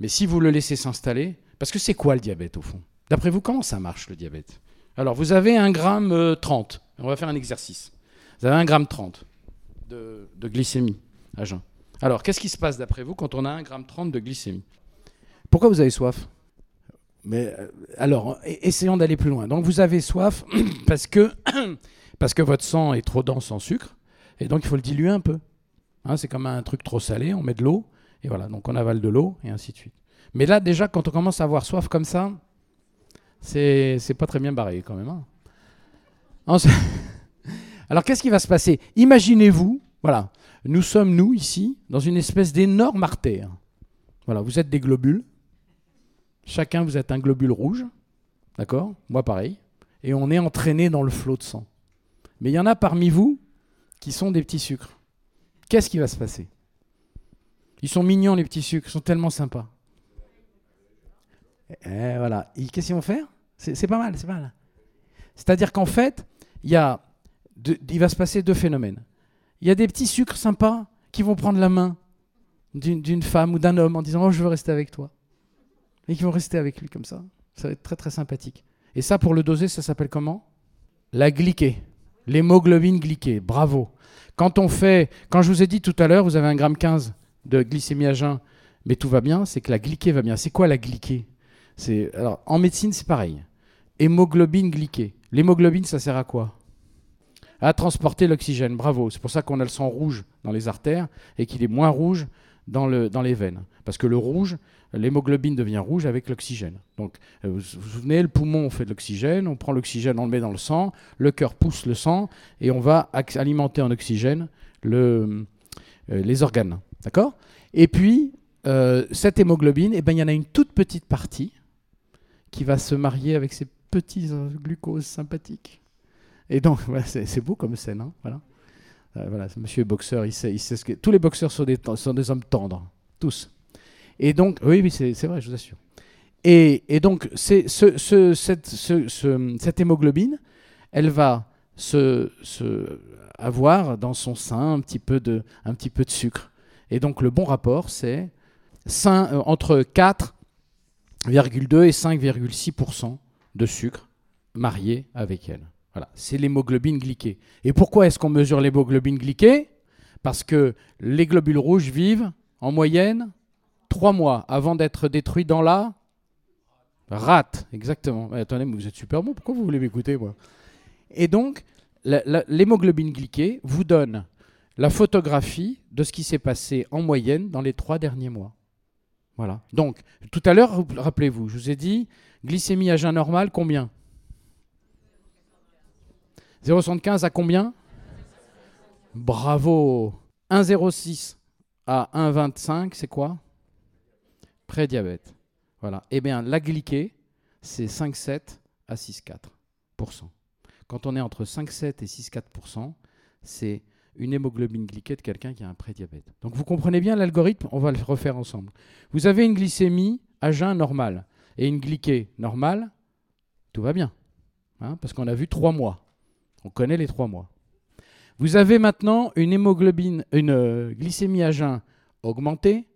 Mais si vous le laissez s'installer, parce que c'est quoi le diabète au fond? D'après vous, comment ça marche le diabète? Alors, vous avez un gramme 30. Euh, On va faire un exercice. Vous avez un gramme 30 de, glycémie à jeun. Alors, qu'est-ce qui se passe d'après vous quand on a un gramme 30 de glycémie? Pourquoi vous avez soif? Mais euh, alors, essayons d'aller plus loin. Donc, vous avez soif parce que, parce que votre sang est trop dense en sucre, et donc il faut le diluer un peu. Hein, c'est comme un truc trop salé, on met de l'eau, et voilà, donc on avale de l'eau, et ainsi de suite. Mais là, déjà, quand on commence à avoir soif comme ça, c'est pas très bien barré quand même. Hein. Alors qu'est-ce qui va se passer? Imaginez-vous, voilà, nous sommes nous ici dans une espèce d'énorme artère. Voilà, vous êtes des globules. Chacun vous êtes un globule rouge, d'accord? Moi pareil. Et on est entraîné dans le flot de sang. Mais il y en a parmi vous qui sont des petits sucres. Qu'est-ce qui va se passer? Ils sont mignons les petits sucres, ils sont tellement sympas. Et eh, voilà. Qu'est-ce qu'ils vont faire? C'est pas mal, c'est mal. C'est-à-dire qu'en fait, il, y a il va se passer deux phénomènes. Il y a des petits sucres sympas qui vont prendre la main d'une femme ou d'un homme en disant Oh, je veux rester avec toi. Et qui vont rester avec lui comme ça. Ça va être très très sympathique. Et ça, pour le doser, ça s'appelle comment? La glyquée. L'hémoglobine glyquée. Bravo. Quand on fait, quand je vous ai dit tout à l'heure, vous avez un gramme 15 de glycémie à jeun, mais tout va bien, c'est que la glyquée va bien. C'est quoi la glyquée alors, en médecine, c'est pareil. Hémoglobine glyquée. L'hémoglobine, ça sert à quoi? À transporter l'oxygène. Bravo. C'est pour ça qu'on a le sang rouge dans les artères et qu'il est moins rouge dans, le, dans les veines. Parce que le rouge, l'hémoglobine devient rouge avec l'oxygène. Donc, euh, vous vous souvenez, le poumon, on fait de l'oxygène, on prend l'oxygène, on le met dans le sang, le cœur pousse le sang et on va alimenter en oxygène euh, les organes. D'accord? Et puis, euh, cette hémoglobine, eh ben, il y en a une toute petite partie qui va se marier avec ces petits glucoses sympathiques. Et donc, c'est beau comme scène. Hein, voilà. Euh, voilà, monsieur boxeur. Tous les boxeurs sont des, hommes tendres, tous. Et donc, oui, c'est vrai, je vous assure. Et, donc, ce, ce, cette, ce, cette hémoglobine, elle va avoir dans son sein un petit peu de, un petit peu de sucre. Et donc le bon rapport, c'est euh, entre 4,2 et 5,6% de sucre marié avec elle. Voilà, c'est l'hémoglobine glyquée. Et pourquoi est-ce qu'on mesure l'hémoglobine glyquée? Parce que les globules rouges vivent en moyenne 3 mois avant d'être détruits dans la rate. Exactement. attendez, mais vous êtes super bon, pourquoi vous voulez m'écouter moi? Et donc, l'hémoglobine glyquée vous donne la photographie de ce qui s'est passé en moyenne dans les trois derniers mois. Voilà. Donc, tout à l'heure, rappelez-vous, je vous ai dit, glycémie à jeun normal, combien? 0,75 à combien? Bravo 1,06 à 1,25, c'est quoi? Prédiabète. Voilà. Eh bien, la glyquée, c'est 5,7 à 6,4%. Quand on est entre 5,7 et 6,4%, c'est une hémoglobine glyquée de quelqu'un qui a un prédiabète. Donc vous comprenez bien l'algorithme, on va le refaire ensemble. Vous avez une glycémie à jeun normale et une glyquée normale, tout va bien. Hein, parce qu'on a vu trois mois. On connaît les trois mois. Vous avez maintenant une hémoglobine, une euh, glycémie à jeun augmentée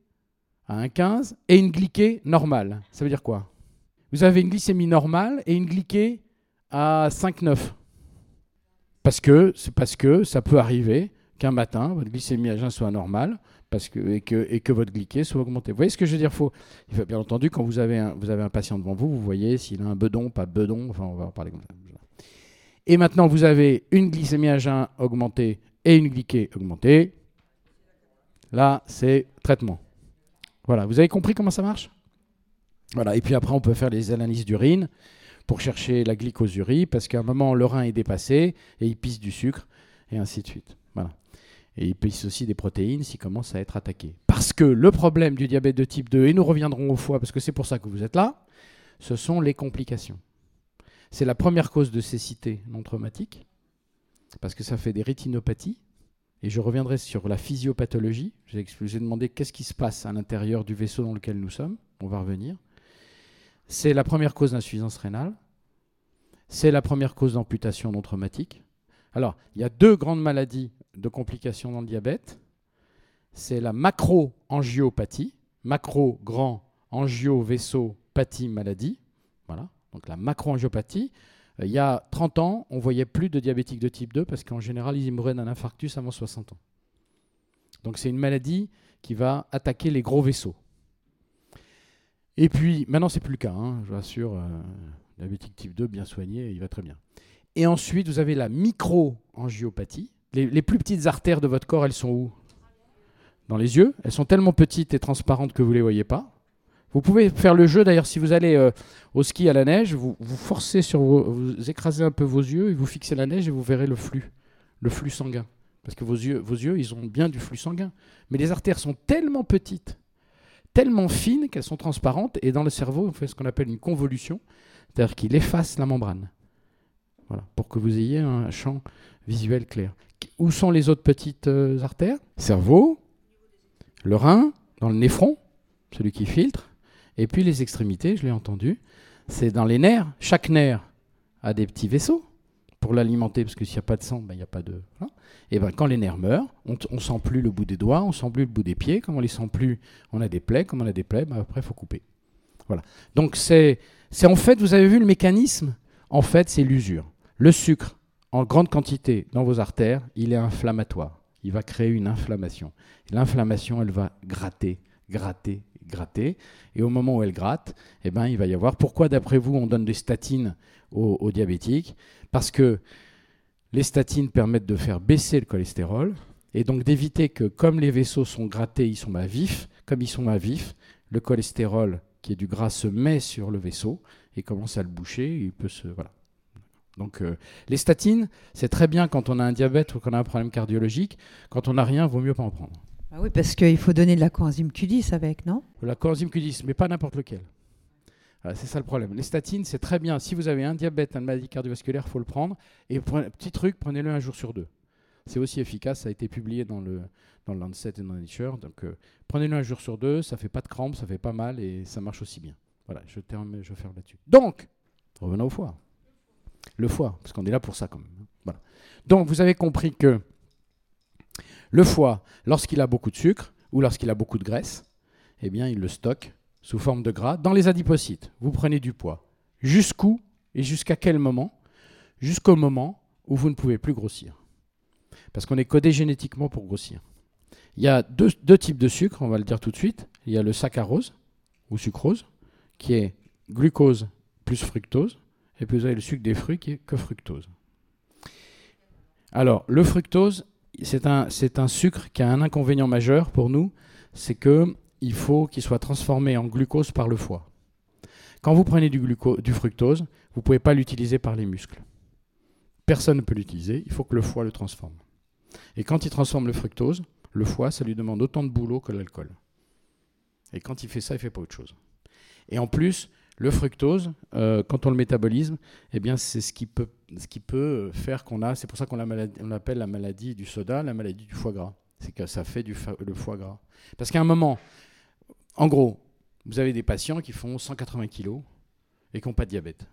à 1,15 et une glyquée normale. Ça veut dire quoi? Vous avez une glycémie normale et une glyquée à 5,9. Parce que, parce que ça peut arriver qu'un matin, votre glycémie à jeun soit normale parce que, et, que, votre glyquée soit augmentée. Vous voyez ce que je veux dire? Faut bien entendu, quand vous avez, un, vous avez un patient devant vous, vous voyez s'il a un bedon, pas bedon, enfin on va en parler comme ça. Et maintenant, vous avez une glycémie à jeun augmentée et une glyquée augmentée. Là, c'est traitement. Voilà, vous avez compris comment ça marche? Voilà, et puis après, on peut faire les analyses d'urine pour chercher la glycosurie, parce qu'à un moment, le rein est dépassé et il pisse du sucre, et ainsi de suite. Voilà. Et il pisse aussi des protéines s'il commence à être attaqué. Parce que le problème du diabète de type 2, et nous reviendrons au foie, parce que c'est pour ça que vous êtes là, ce sont les complications. C'est la première cause de cécité non traumatique, parce que ça fait des rétinopathies. Et je reviendrai sur la physiopathologie. Je vous ai demandé qu'est-ce qui se passe à l'intérieur du vaisseau dans lequel nous sommes. On va revenir. C'est la première cause d'insuffisance rénale. C'est la première cause d'amputation non traumatique. Alors, il y a deux grandes maladies de complications dans le diabète. C'est la macro-angiopathie, macro, grand, angio, vaisseau, pathie, maladie. Voilà. Donc la macroangiopathie, euh, il y a 30 ans, on voyait plus de diabétiques de type 2 parce qu'en général, ils mouraient d'un infarctus avant 60 ans. Donc c'est une maladie qui va attaquer les gros vaisseaux. Et puis, maintenant, c'est plus le cas, hein, je vous rassure, euh, diabétique type 2, bien soigné, il va très bien. Et ensuite, vous avez la micro-angiopathie. Les, les, plus petites artères de votre corps, elles sont où? Dans les yeux. Elles sont tellement petites et transparentes que vous ne les voyez pas. Vous pouvez faire le jeu d'ailleurs si vous allez euh, au ski à la neige, vous, forcez sur vous écrasez un peu vos yeux et vous fixez la neige et vous verrez le flux, le flux sanguin. Parce que vos yeux, vos yeux, ils ont bien du flux sanguin. Mais les artères sont tellement petites, tellement fines qu'elles sont transparentes et dans le cerveau, on fait ce qu'on appelle une convolution, c'est-à-dire qu'il efface la membrane. Voilà, pour que vous ayez un champ visuel clair. Où sont les autres petites euh, artères? Cerveau, le rein, dans le néphron, celui qui filtre, et puis les extrémités, je l'ai entendu, c'est dans les nerfs. Chaque nerf a des petits vaisseaux pour l'alimenter, parce que s'il n'y a pas de sang, ben, il n'y a pas de... Et ben, quand les nerfs meurent, on ne sent plus le bout des doigts, on sent plus le bout des pieds. Comme on les sent plus, on a des plaies. Comme on a des plaies, ben, après, il faut couper. Voilà. Donc, c'est en fait, vous avez vu le mécanisme? En fait, c'est l'usure. Le sucre, en grande quantité dans vos artères, il est inflammatoire. Il va créer une inflammation. L'inflammation, elle va gratter, gratter, gratter. Et au moment où elle gratte, eh ben, il va y avoir. Pourquoi, d'après vous, on donne des statines aux, diabétiques? Parce que les statines permettent de faire baisser le cholestérol et donc d'éviter que, comme les vaisseaux sont grattés, ils sont à vif. Comme ils sont à vif, le cholestérol qui est du gras se met sur le vaisseau et commence à le boucher. Il peut se voilà. Donc euh, les statines, c'est très bien quand on a un diabète ou qu'on a un problème cardiologique. Quand on n'a rien, vaut mieux pas en prendre. Ah oui, parce qu'il faut donner de la coenzyme Q10 avec, non? La coenzyme Q10, mais pas n'importe lequel. c'est ça le problème. Les statines, c'est très bien. Si vous avez un diabète, une maladie cardiovasculaire, il faut le prendre. Et petit truc, prenez-le un jour sur deux. C'est aussi efficace. Ça a été publié dans le, dans le Lancet et dans Nature. Donc, euh, prenez-le un jour sur deux. Ça fait pas de crampes, ça fait pas mal et ça marche aussi bien. Voilà, je, termine, je ferme là-dessus. Donc, revenons au foie. Le foie, parce qu'on est là pour ça quand même. Voilà. Donc vous avez compris que le foie, lorsqu'il a beaucoup de sucre ou lorsqu'il a beaucoup de graisse, eh bien il le stocke sous forme de gras dans les adipocytes. Vous prenez du poids. Jusqu'où et jusqu'à quel moment? Jusqu'au moment où vous ne pouvez plus grossir. Parce qu'on est codé génétiquement pour grossir. Il y a deux, types de sucre, on va le dire tout de suite. Il y a le saccharose ou sucrose, qui est glucose plus fructose, et puis vous avez le sucre des fruits qui est que fructose. Alors, le fructose, c'est un, sucre qui a un inconvénient majeur pour nous, c'est qu'il faut qu'il soit transformé en glucose par le foie. Quand vous prenez du, du fructose, vous ne pouvez pas l'utiliser par les muscles. Personne ne peut l'utiliser, il faut que le foie le transforme. Et quand il transforme le fructose, le foie, ça lui demande autant de boulot que l'alcool. Et quand il fait ça, il ne fait pas autre chose. Et en plus, le fructose, euh, quand on le métabolise, eh bien, c'est ce qui peut, faire qu'on a. C'est pour ça qu'on l'appelle la maladie du soda, la maladie du foie gras. C'est que ça fait du le foie gras. Parce qu'à un moment, en gros, vous avez des patients qui font 180 kilos et qui n'ont pas de diabète.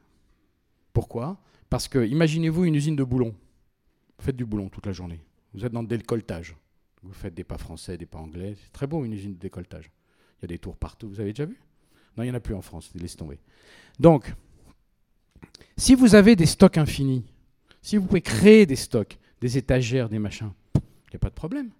Pourquoi? Parce que, imaginez-vous une usine de boulons. Vous faites du boulon toute la journée. Vous êtes dans le décolletage. Vous faites des pas français, des pas anglais. C'est très beau une usine de décolletage. Il y a des tours partout. Vous avez déjà vu? Non, il n'y en a plus en France, laisse tomber. Donc, si vous avez des stocks infinis, si vous pouvez créer des stocks, des étagères, des machins, il n'y a pas de problème.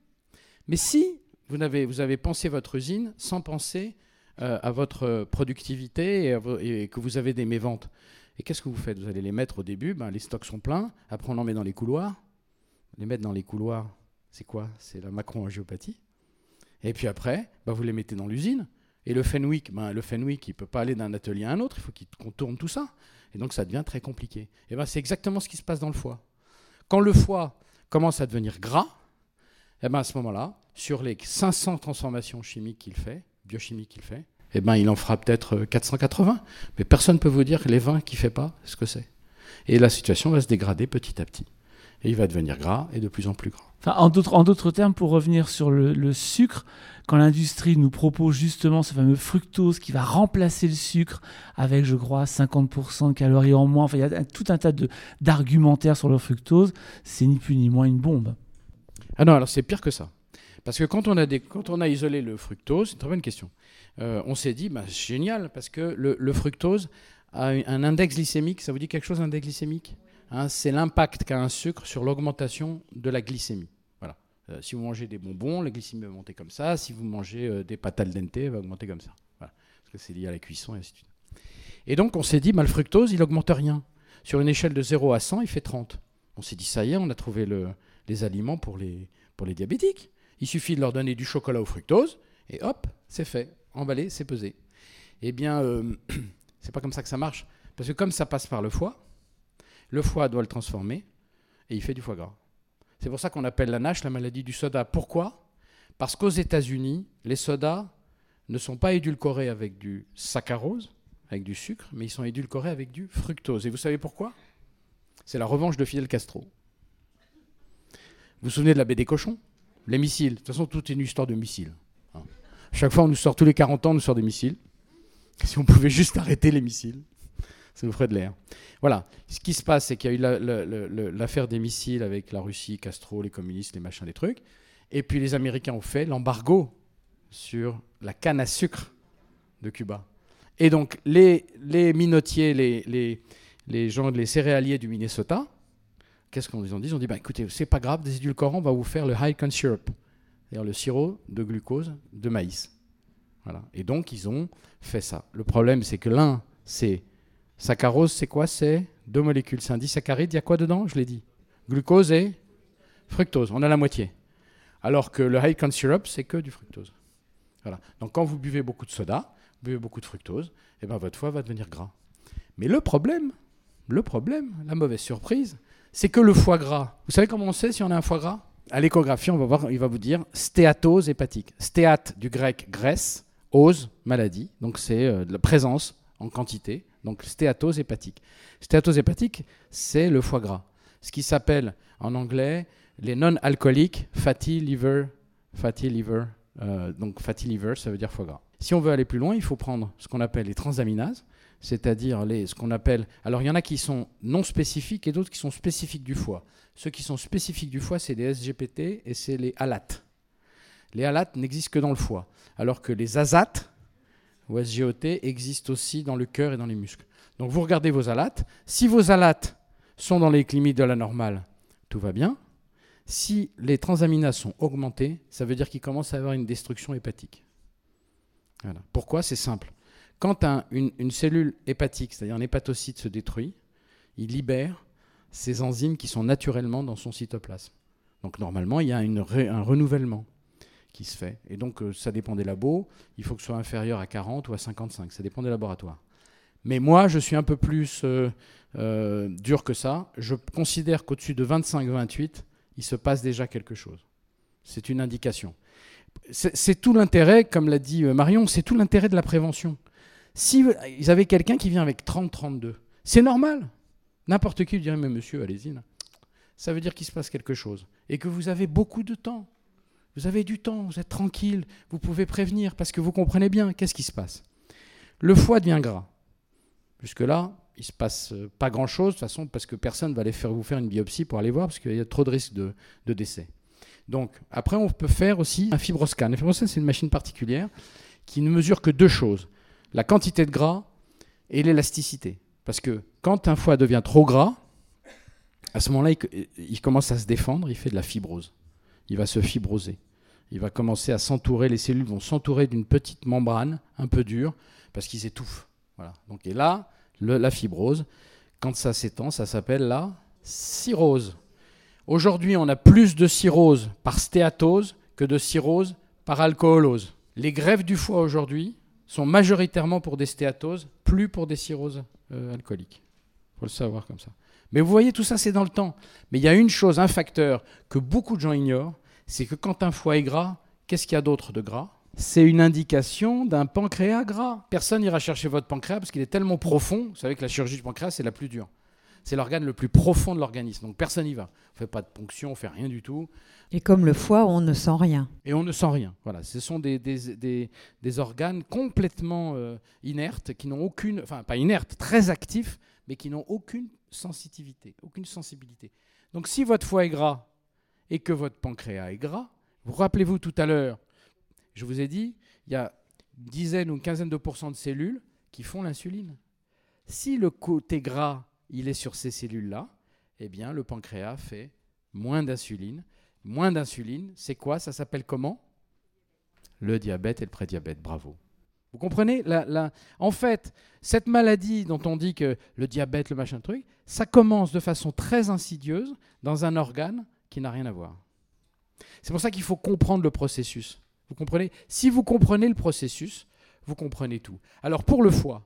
Mais si vous avez, vous avez pensé votre usine sans penser euh, à votre productivité et, que vous avez des méventes, et qu'est-ce que vous faites? Vous allez les mettre au début, ben, les stocks sont pleins, après on en met dans les couloirs. Les mettre dans les couloirs, c'est quoi? C'est la macro-angiopathie. Et puis après, ben, vous les mettez dans l'usine. Et le Fenwick, ben, le Fenwick, il ne peut pas aller d'un atelier à un autre, il faut qu'il contourne tout ça. Et donc ça devient très compliqué. Et ben, c'est exactement ce qui se passe dans le foie. Quand le foie commence à devenir gras, et ben, à ce moment-là, sur les 500 transformations chimiques qu'il fait, biochimiques qu'il fait, et ben, il en fera peut-être 480. Mais personne ne peut vous dire les 20 qu'il ne fait pas, ce que c'est. Et la situation va se dégrader petit à petit. Et il va devenir gras et de plus en plus gras. En d'autres termes, pour revenir sur le, sucre, quand l'industrie nous propose justement ce fameux fructose qui va remplacer le sucre avec, je crois, 50% de calories en moins, enfin, il y a tout un tas d'argumentaires sur le fructose, c'est ni plus ni moins une bombe. Ah non, alors c'est pire que ça. Parce que quand on a, isolé le fructose, c'est une très bonne question, euh, on s'est dit, bah, c'est génial, parce que le, le, fructose a un index glycémique, ça vous dit quelque chose, un index glycémique? Hein, C'est l'impact qu'a un sucre sur l'augmentation de la glycémie. Euh, si vous mangez des bonbons, la glycémie va monter comme ça. Si vous mangez euh, des pâtes al dente, va augmenter comme ça. Parce que c'est lié à la cuisson et ainsi de suite. Et donc on s'est dit, mal fructose, il n'augmente rien. Sur une échelle de 0 à 100, il fait 30. On s'est dit, ça y est, on a trouvé le, les aliments pour les, pour les diabétiques. Il suffit de leur donner du chocolat au fructose, et hop, c'est fait. Emballé, c'est pesé. Eh bien, euh, c'est pas comme ça que ça marche. Parce que comme ça passe par le foie, le foie doit le transformer, et il fait du foie gras. C'est pour ça qu'on appelle la NASH la maladie du soda. Pourquoi? Parce qu'aux États-Unis, les sodas ne sont pas édulcorés avec du saccharose, avec du sucre, mais ils sont édulcorés avec du fructose. Et vous savez pourquoi? C'est la revanche de Fidel Castro. Vous vous souvenez de la baie des cochons? Les missiles. De toute façon, tout est une histoire de missiles. Hein. Chaque fois, on nous sort tous les 40 ans, on nous sort des missiles. Si on pouvait juste arrêter les missiles ça nous ferait de l'air. Voilà. Ce qui se passe, c'est qu'il y a eu l'affaire des missiles avec la Russie, Castro, les communistes, les machins, les trucs. Et puis les Américains ont fait l'embargo sur la canne à sucre de Cuba. Et donc les, minotiers, les, gens, les céréaliers du Minnesota, qu'est-ce qu'ils ont dit? Ils ont dit bah, écoutez, c'est pas grave, des édulcorants, on va vous faire le high corn syrup, c'est-à-dire le sirop de glucose de maïs. Voilà. Et donc ils ont fait ça. Le problème, c'est que l'un, c'est Saccharose, c'est quoi? C'est deux molécules. C'est un disaccharide. Il y a quoi dedans? Je l'ai dit. Glucose et fructose. On a la moitié. Alors que le high corn syrup, c'est que du fructose. Voilà. Donc quand vous buvez beaucoup de soda, vous buvez beaucoup de fructose, et eh ben votre foie va devenir gras. Mais le problème, le problème, la mauvaise surprise, c'est que le foie gras. Vous savez comment on sait si on a un foie gras? À l'échographie, on va voir, il va vous dire stéatose hépatique. Stéate du grec graisse, ose maladie. Donc c'est euh, la présence en quantité donc stéatose hépatique. Stéatose hépatique, c'est le foie gras. Ce qui s'appelle en anglais les non-alcooliques fatty liver. Fatty liver. Euh, donc fatty liver, ça veut dire foie gras. Si on veut aller plus loin, il faut prendre ce qu'on appelle les transaminases. c'est-à-dire les, ce qu'on appelle. Alors il y en a qui sont non spécifiques et d'autres qui sont spécifiques du foie. Ceux qui sont spécifiques du foie, c'est les SGPT et c'est les ALAT. Les ALAT n'existent que dans le foie, alors que les AZAT ou SGOT existent aussi dans le cœur et dans les muscles. Donc vous regardez vos ALAT. Si vos ALAT sont dans les limites de la normale, tout va bien. Si les transaminases sont augmentées, ça veut dire qu'il commence à avoir une destruction hépatique. Pourquoi? C'est simple. Quand une, cellule hépatique, c'est-à-dire un hépatocyte, se détruit, il libère ces enzymes qui sont naturellement dans son cytoplasme. Donc normalement, il y a un renouvellement qui se fait. Et donc, euh, ça dépend des labos. Il faut que ce soit inférieur à 40 ou à 55. Ça dépend des laboratoires. Mais moi, je suis un peu plus euh, euh, dur que ça. Je considère qu'au-dessus de 25-28, il se passe déjà quelque chose. C'est une indication. C'est tout l'intérêt, comme l'a dit Marion, c'est tout l'intérêt de la prévention. Si ils avaient quelqu'un qui vient avec 30-32, c'est normal. N'importe qui dirait, mais monsieur, allez-y. Ça veut dire qu'il se passe quelque chose. Et que vous avez beaucoup de temps. Vous avez du temps, vous êtes tranquille, vous pouvez prévenir parce que vous comprenez bien qu'est-ce qui se passe. Le foie devient gras. Jusque-là, il ne se passe euh, pas grand-chose, de toute façon, parce que personne ne va aller vous faire une biopsie pour aller voir, parce qu'il y a trop de risques de, décès. Donc, après, on peut faire aussi un fibroscan. Un fibroscan, c'est une machine particulière qui ne mesure que deux choses la quantité de gras et l'élasticité. Parce que quand un foie devient trop gras, à ce moment-là, il, commence à se défendre, il fait de la fibrose. Il va se fibroser. Il va commencer à s'entourer, les cellules vont s'entourer d'une petite membrane un peu dure parce qu'ils étouffent. Voilà. Donc, et là, la fibrose, quand ça s'étend, ça s'appelle la cirrhose. Aujourd'hui, on a plus de cirrhose par stéatose que de cirrhose par alcoolose. Les grèves du foie aujourd'hui sont majoritairement pour des stéatoses, plus pour des cirrhoses euh, alcooliques. Il faut le savoir comme ça. Mais vous voyez, tout ça, c'est dans le temps. Mais il y a une chose, un facteur que beaucoup de gens ignorent, c'est que quand un foie est gras, qu'est-ce qu'il y a d'autre de gras? C'est une indication d'un pancréas gras. Personne n'ira chercher votre pancréas parce qu'il est tellement profond. Vous savez que la chirurgie du pancréas, c'est la plus dure. C'est l'organe le plus profond de l'organisme. Donc personne n'y va. On ne fait pas de ponction, on ne fait rien du tout. Et comme le foie, on ne sent rien. Et on ne sent rien. Voilà, ce sont des, des, organes complètement euh, inertes, qui n'ont aucune, enfin pas inertes, très actifs, mais qui n'ont aucune sensitivité, aucune sensibilité. Donc si votre foie est gras et que votre pancréas est gras, vous rappelez-vous tout à l'heure, je vous ai dit, il y a une dizaine ou une quinzaine de pourcents de cellules qui font l'insuline. Si le côté gras, il est sur ces cellules-là, eh bien le pancréas fait moins d'insuline. Moins d'insuline, c'est quoi? Ça s'appelle comment? Le diabète et le prédiabète. Bravo. Vous comprenez? En fait, cette maladie dont on dit que le diabète, le machin truc, ça commence de façon très insidieuse dans un organe qui n'a rien à voir. C'est pour ça qu'il faut comprendre le processus. Vous comprenez? Si vous comprenez le processus, vous comprenez tout. Alors pour le foie,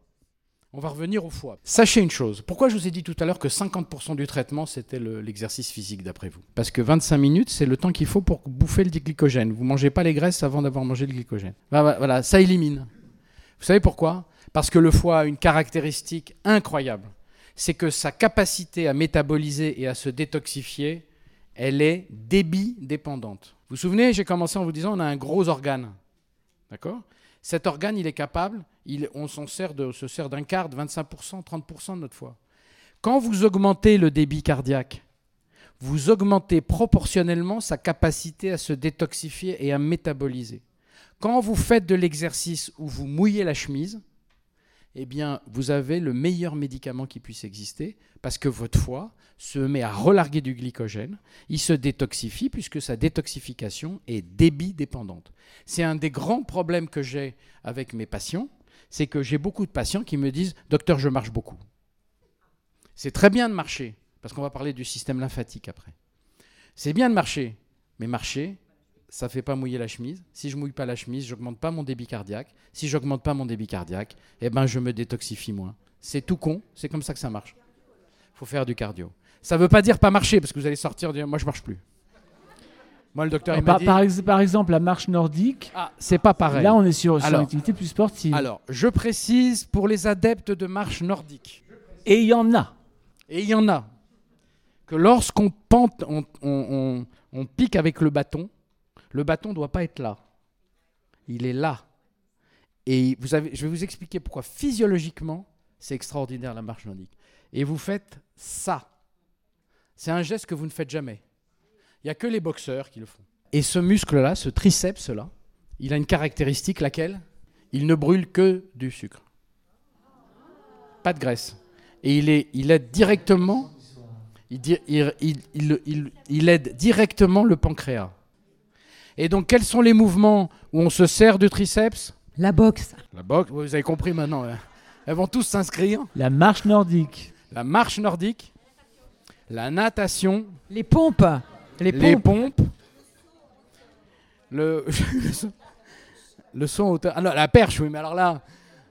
on va revenir au foie. Sachez une chose. Pourquoi je vous ai dit tout à l'heure que 50% du traitement, c'était l'exercice physique, d'après vous? Parce que 25 minutes, c'est le temps qu'il faut pour bouffer le glycogène. Vous ne mangez pas les graisses avant d'avoir mangé le glycogène. Voilà, ça élimine. Vous savez pourquoi? Parce que le foie a une caractéristique incroyable. C'est que sa capacité à métaboliser et à se détoxifier, elle est débit dépendante. Vous vous souvenez, j'ai commencé en vous disant on a un gros organe. D'accord? Cet organe, il est capable, on s'en sert de, se sert d'un quart, de 25%, 30% de notre foie. Quand vous augmentez le débit cardiaque, vous augmentez proportionnellement sa capacité à se détoxifier et à métaboliser. Quand vous faites de l'exercice où vous mouillez la chemise, eh bien, vous avez le meilleur médicament qui puisse exister parce que votre foie se met à relarguer du glycogène, il se détoxifie puisque sa détoxification est débit dépendante. C'est un des grands problèmes que j'ai avec mes patients, c'est que j'ai beaucoup de patients qui me disent "Docteur, je marche beaucoup." C'est très bien de marcher parce qu'on va parler du système lymphatique après. C'est bien de marcher, mais marcher, ça ne fait pas mouiller la chemise. Si je mouille pas la chemise, j'augmente pas mon débit cardiaque. Si j'augmente pas mon débit cardiaque, eh ben je me détoxifie moins. C'est tout con, c'est comme ça que ça marche. Il faut faire du cardio. Ça ne veut pas dire pas marcher parce que vous allez sortir dire moi je marche plus. Moi le docteur il par, par, exemple la marche nordique. Ah, c'est pas pareil. Là on est sur, sur une activité plus sportive. Alors, je précise pour les adeptes de marche nordique. Et il y en a. Et il y en a que lorsqu'on pente, on pique avec le bâton, le bâton ne doit pas être là. Il est là. Et je vais vous expliquer pourquoi physiologiquement, C'est extraordinaire la marche nordique. Et vous faites ça. C'est un geste que vous ne faites jamais. Il n'y a que les boxeurs qui le font. Et ce muscle-là, ce triceps-là, il a une caractéristique, laquelle? Il ne brûle que du sucre. Pas de graisse. Et il, aide directement, il aide directement le pancréas. Et donc, quels sont les mouvements où on se sert du triceps La boxe. La boxe, vous avez compris maintenant. Hein. Elles vont tous s'inscrire. La marche nordique. La marche nordique. La natation. Les pompes. Les pompes. Les pompes. Le, le son hauteur. Ah non, la perche, oui, mais alors là,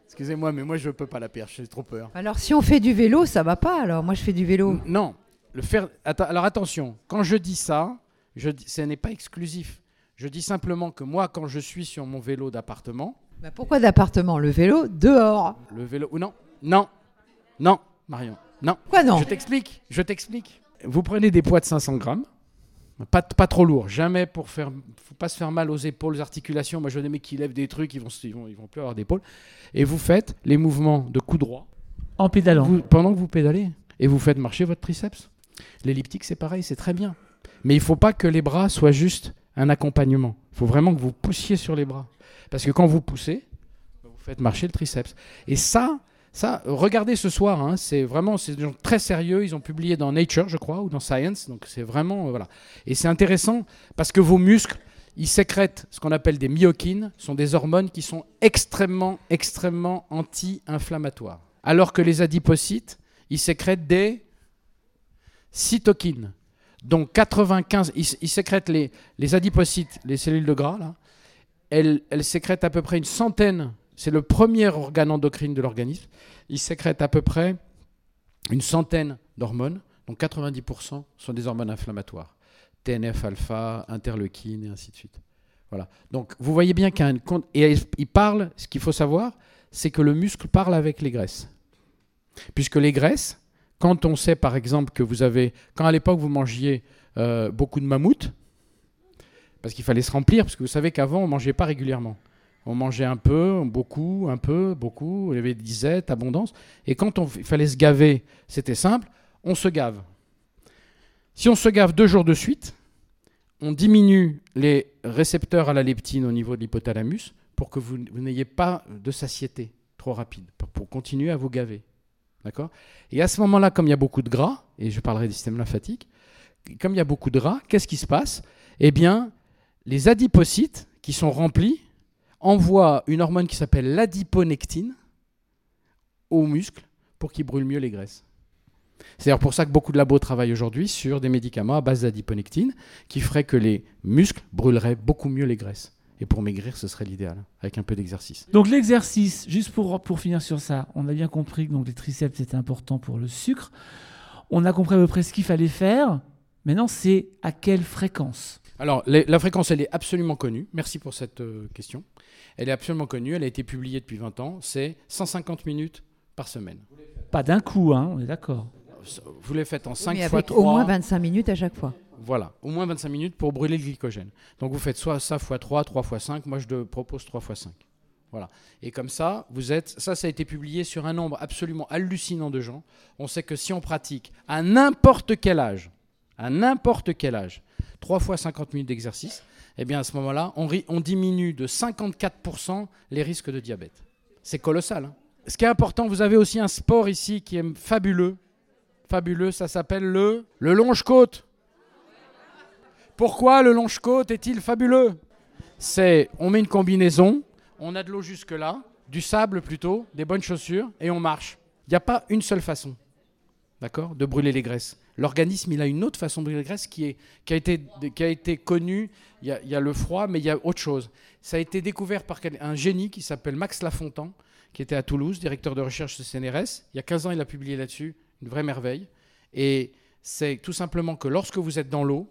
excusez-moi, mais moi je peux pas la perche, j'ai trop peur. Alors si on fait du vélo, ça va pas alors Moi je fais du vélo. non, le faire. alors attention, quand je dis ça, je dis, ce n'est pas exclusif. Je dis simplement que moi, quand je suis sur mon vélo d'appartement. Bah pourquoi d'appartement? Le vélo dehors. Le vélo. Ou non Non Non, Marion. Non. Quoi non? Je t'explique. Je t'explique. Vous prenez des poids de 500 grammes. Pas, pas trop lourd, jamais pour faire. faut pas se faire mal aux épaules, aux articulations. Moi, je vois des mecs qui lèvent des trucs, ils vont, ils vont, ils vont plus avoir d'épaule. Et vous faites les mouvements de coup droit. En pédalant. pendant que vous pédalez. Et vous faites marcher votre triceps. L'elliptique, c'est pareil, c'est très bien. Mais il faut pas que les bras soient juste un accompagnement. Il faut vraiment que vous poussiez sur les bras. Parce que quand vous poussez, vous faites marcher le triceps. Et ça, ça, regardez ce soir, hein, c'est vraiment c'est très sérieux. Ils ont publié dans Nature, je crois, ou dans Science. Donc c'est vraiment euh, voilà. Et c'est intéressant parce que vos muscles, ils sécrètent ce qu'on appelle des myokines, sont des hormones qui sont extrêmement, extrêmement anti-inflammatoires. Alors que les adipocytes, ils sécrètent des cytokines. Donc 95, ils, sécrètent les, les, adipocytes, les cellules de gras, là, elles, elles sécrètent à peu près une centaine, c'est le premier organe endocrine de l'organisme, ils sécrètent à peu près une centaine d'hormones, donc 90% sont des hormones inflammatoires. TNF-alpha, interleukine et ainsi de suite. Voilà. Donc vous voyez bien qu'il y a un compte. Et il parle, ce qu'il faut savoir, c'est que le muscle parle avec les graisses. Puisque les graisses, quand on sait par exemple que vous avez, quand à l'époque vous mangiez euh, beaucoup de mammouth, parce qu'il fallait se remplir, parce que vous savez qu'avant on mangeait pas régulièrement. On mangeait un peu, beaucoup, un peu, beaucoup, il y avait disette, abondance. Et quand il fallait se gaver, c'était simple, on se gave. Si on se gave deux jours de suite, on diminue les récepteurs à la leptine au niveau de l'hypothalamus pour que vous, n'ayez pas de satiété trop rapide, pour continuer à vous gaver. Et à ce moment-là, comme il y a beaucoup de gras, et je parlerai du système lymphatique, comme il y a beaucoup de gras, qu'est-ce qui se passe? Eh bien, les adipocytes qui sont remplis envoient une hormone qui s'appelle l'adiponectine aux muscles pour qu'ils brûlent mieux les graisses. C'est pour ça que beaucoup de labos travaillent aujourd'hui sur des médicaments à base d'adiponectine qui feraient que les muscles brûleraient beaucoup mieux les graisses. Et pour maigrir, ce serait l'idéal, avec un peu d'exercice. Donc l'exercice, juste pour, pour finir sur ça, on a bien compris que donc, les triceps étaient importants pour le sucre. On a compris à peu près ce qu'il fallait faire. Maintenant, c'est à quelle fréquence? Alors, la fréquence, elle est absolument connue. Merci pour cette euh, question. Elle est absolument connue. Elle a été publiée depuis 20 ans. C'est 150 minutes par semaine. Pas d'un coup, hein, on est d'accord. Vous les faites en 5 mais fois avec Au moins 25 minutes à chaque fois. Voilà, au moins 25 minutes pour brûler le glycogène. Donc vous faites soit ça x 3, 3 x 5. Moi, je propose 3 x 5. Voilà. Et comme ça, vous êtes. Ça, ça a été publié sur un nombre absolument hallucinant de gens. On sait que si on pratique à n'importe quel âge, à n'importe quel âge, 3 fois 50 minutes d'exercice, eh bien à ce moment-là, on, on, diminue de 54% les risques de diabète. C'est colossal. Hein. Ce qui est important, vous avez aussi un sport ici qui est fabuleux. Fabuleux, ça s'appelle le, le longe-côte. Pourquoi le longe-côte est-il fabuleux? C'est, on met une combinaison, on a de l'eau jusque-là, du sable plutôt, des bonnes chaussures, et on marche. Il n'y a pas une seule façon, d'accord, de brûler les graisses. L'organisme, il a une autre façon de brûler les graisses qui, est, qui, a, été, qui a été connue. Il y, a, le froid, mais il y a autre chose. Ça a été découvert par un génie qui s'appelle Max Lafontan, qui était à Toulouse, directeur de recherche de CNRS. Il y a 15 ans, il a publié là-dessus, une vraie merveille. Et c'est tout simplement que lorsque vous êtes dans l'eau,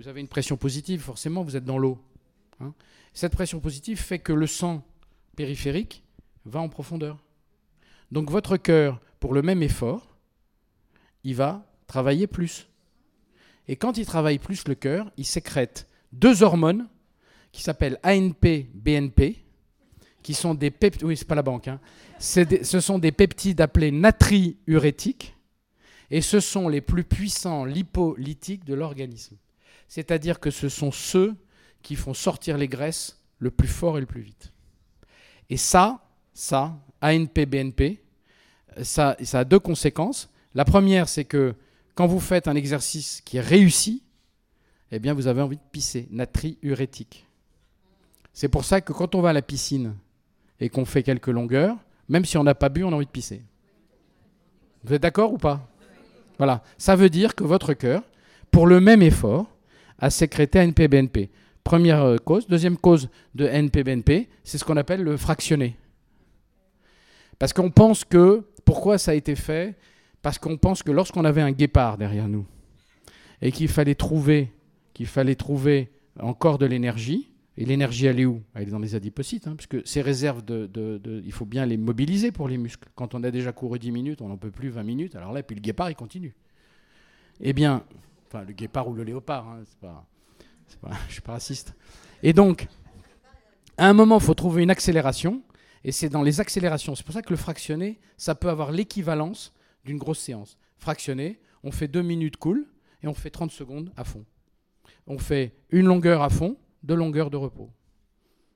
vous avez une pression positive, forcément, vous êtes dans l'eau. Hein. Cette pression positive fait que le sang périphérique va en profondeur. Donc votre cœur, pour le même effort, il va travailler plus. Et quand il travaille plus le cœur, il sécrète deux hormones qui s'appellent ANP, BNP, qui sont des sont des peptides appelés natriurétiques, et ce sont les plus puissants lipolytiques de l'organisme. C'est-à-dire que ce sont ceux qui font sortir les graisses le plus fort et le plus vite. Et ça, ça, ANP, BNP, ça, ça a deux conséquences. La première, c'est que quand vous faites un exercice qui est réussi, eh bien, vous avez envie de pisser, natriurétique. C'est pour ça que quand on va à la piscine et qu'on fait quelques longueurs, même si on n'a pas bu, on a envie de pisser. Vous êtes d'accord ou pas? Voilà. Ça veut dire que votre cœur, pour le même effort, a sécrété ANP-BNP. Première euh, cause. Deuxième cause de NP-BNP, c'est ce qu'on appelle le fractionné. Parce qu'on pense que, pourquoi ça a été fait? Parce qu'on pense que lorsqu'on avait un guépard derrière nous, et qu'il fallait trouver, qu'il fallait trouver encore de l'énergie, et l'énergie, elle est où? Elle est dans les adipocytes, hein, puisque ces réserves, de, il faut bien les mobiliser pour les muscles. Quand on a déjà couru 10 minutes, on n'en peut plus 20 minutes, alors là, puis le guépard, il continue. Eh bien, enfin, le guépard ou le léopard, hein, pas, pas, je suis pas raciste. Et donc, à un moment, il faut trouver une accélération, et c'est dans les accélérations. C'est pour ça que le fractionné, ça peut avoir l'équivalence d'une grosse séance. Fractionné, on fait 2 minutes cool, et on fait 30 secondes à fond. On fait une longueur à fond, de longueur de repos.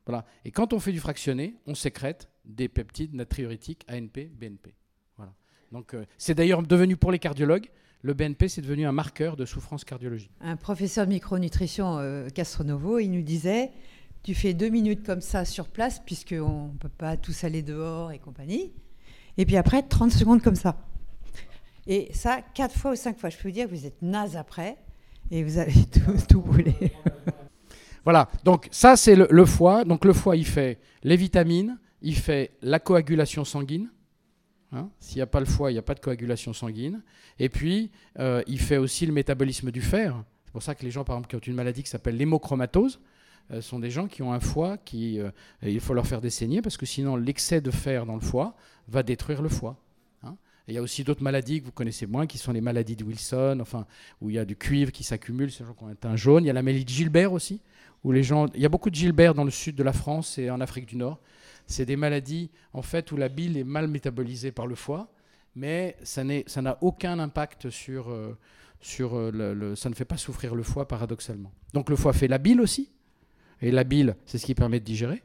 Voilà. Et quand on fait du fractionné, on sécrète des peptides natriurétiques ANP, BNP. Voilà. Donc euh, c'est d'ailleurs devenu pour les cardiologues, le BNP c'est devenu un marqueur de souffrance cardiologique. Un professeur de micronutrition euh, Castronovo, il nous disait tu fais deux minutes comme ça sur place puisqu'on ne peut pas tous aller dehors et compagnie. Et puis après 30 secondes comme ça. Et ça, quatre fois ou cinq fois. Je peux vous dire que vous êtes naze après et vous avez tout, tout brûlé. Voilà, donc ça c'est le, foie. Donc le foie, il fait les vitamines, il fait la coagulation sanguine. Hein. S'il n'y a pas le foie, il n'y a pas de coagulation sanguine. Et puis, euh, il fait aussi le métabolisme du fer. C'est pour ça que les gens, par exemple, qui ont une maladie qui s'appelle l'hémochromatose, euh, sont des gens qui ont un foie qui, euh, il faut leur faire des saignées parce que sinon l'excès de fer dans le foie va détruire le foie. Hein. il y a aussi d'autres maladies que vous connaissez moins, qui sont les maladies de Wilson, enfin, où il y a du cuivre qui s'accumule, ces gens qui ont un teint jaune. Il y a la maladie de Gilbert aussi, les gens. Il y a beaucoup de Gilbert dans le sud de la France et en Afrique du Nord. C'est des maladies en fait où la bile est mal métabolisée par le foie, mais ça n'a aucun impact sur, euh, euh, le, ça ne fait pas souffrir le foie paradoxalement. Donc le foie fait la bile aussi, et la bile, c'est ce qui permet de digérer.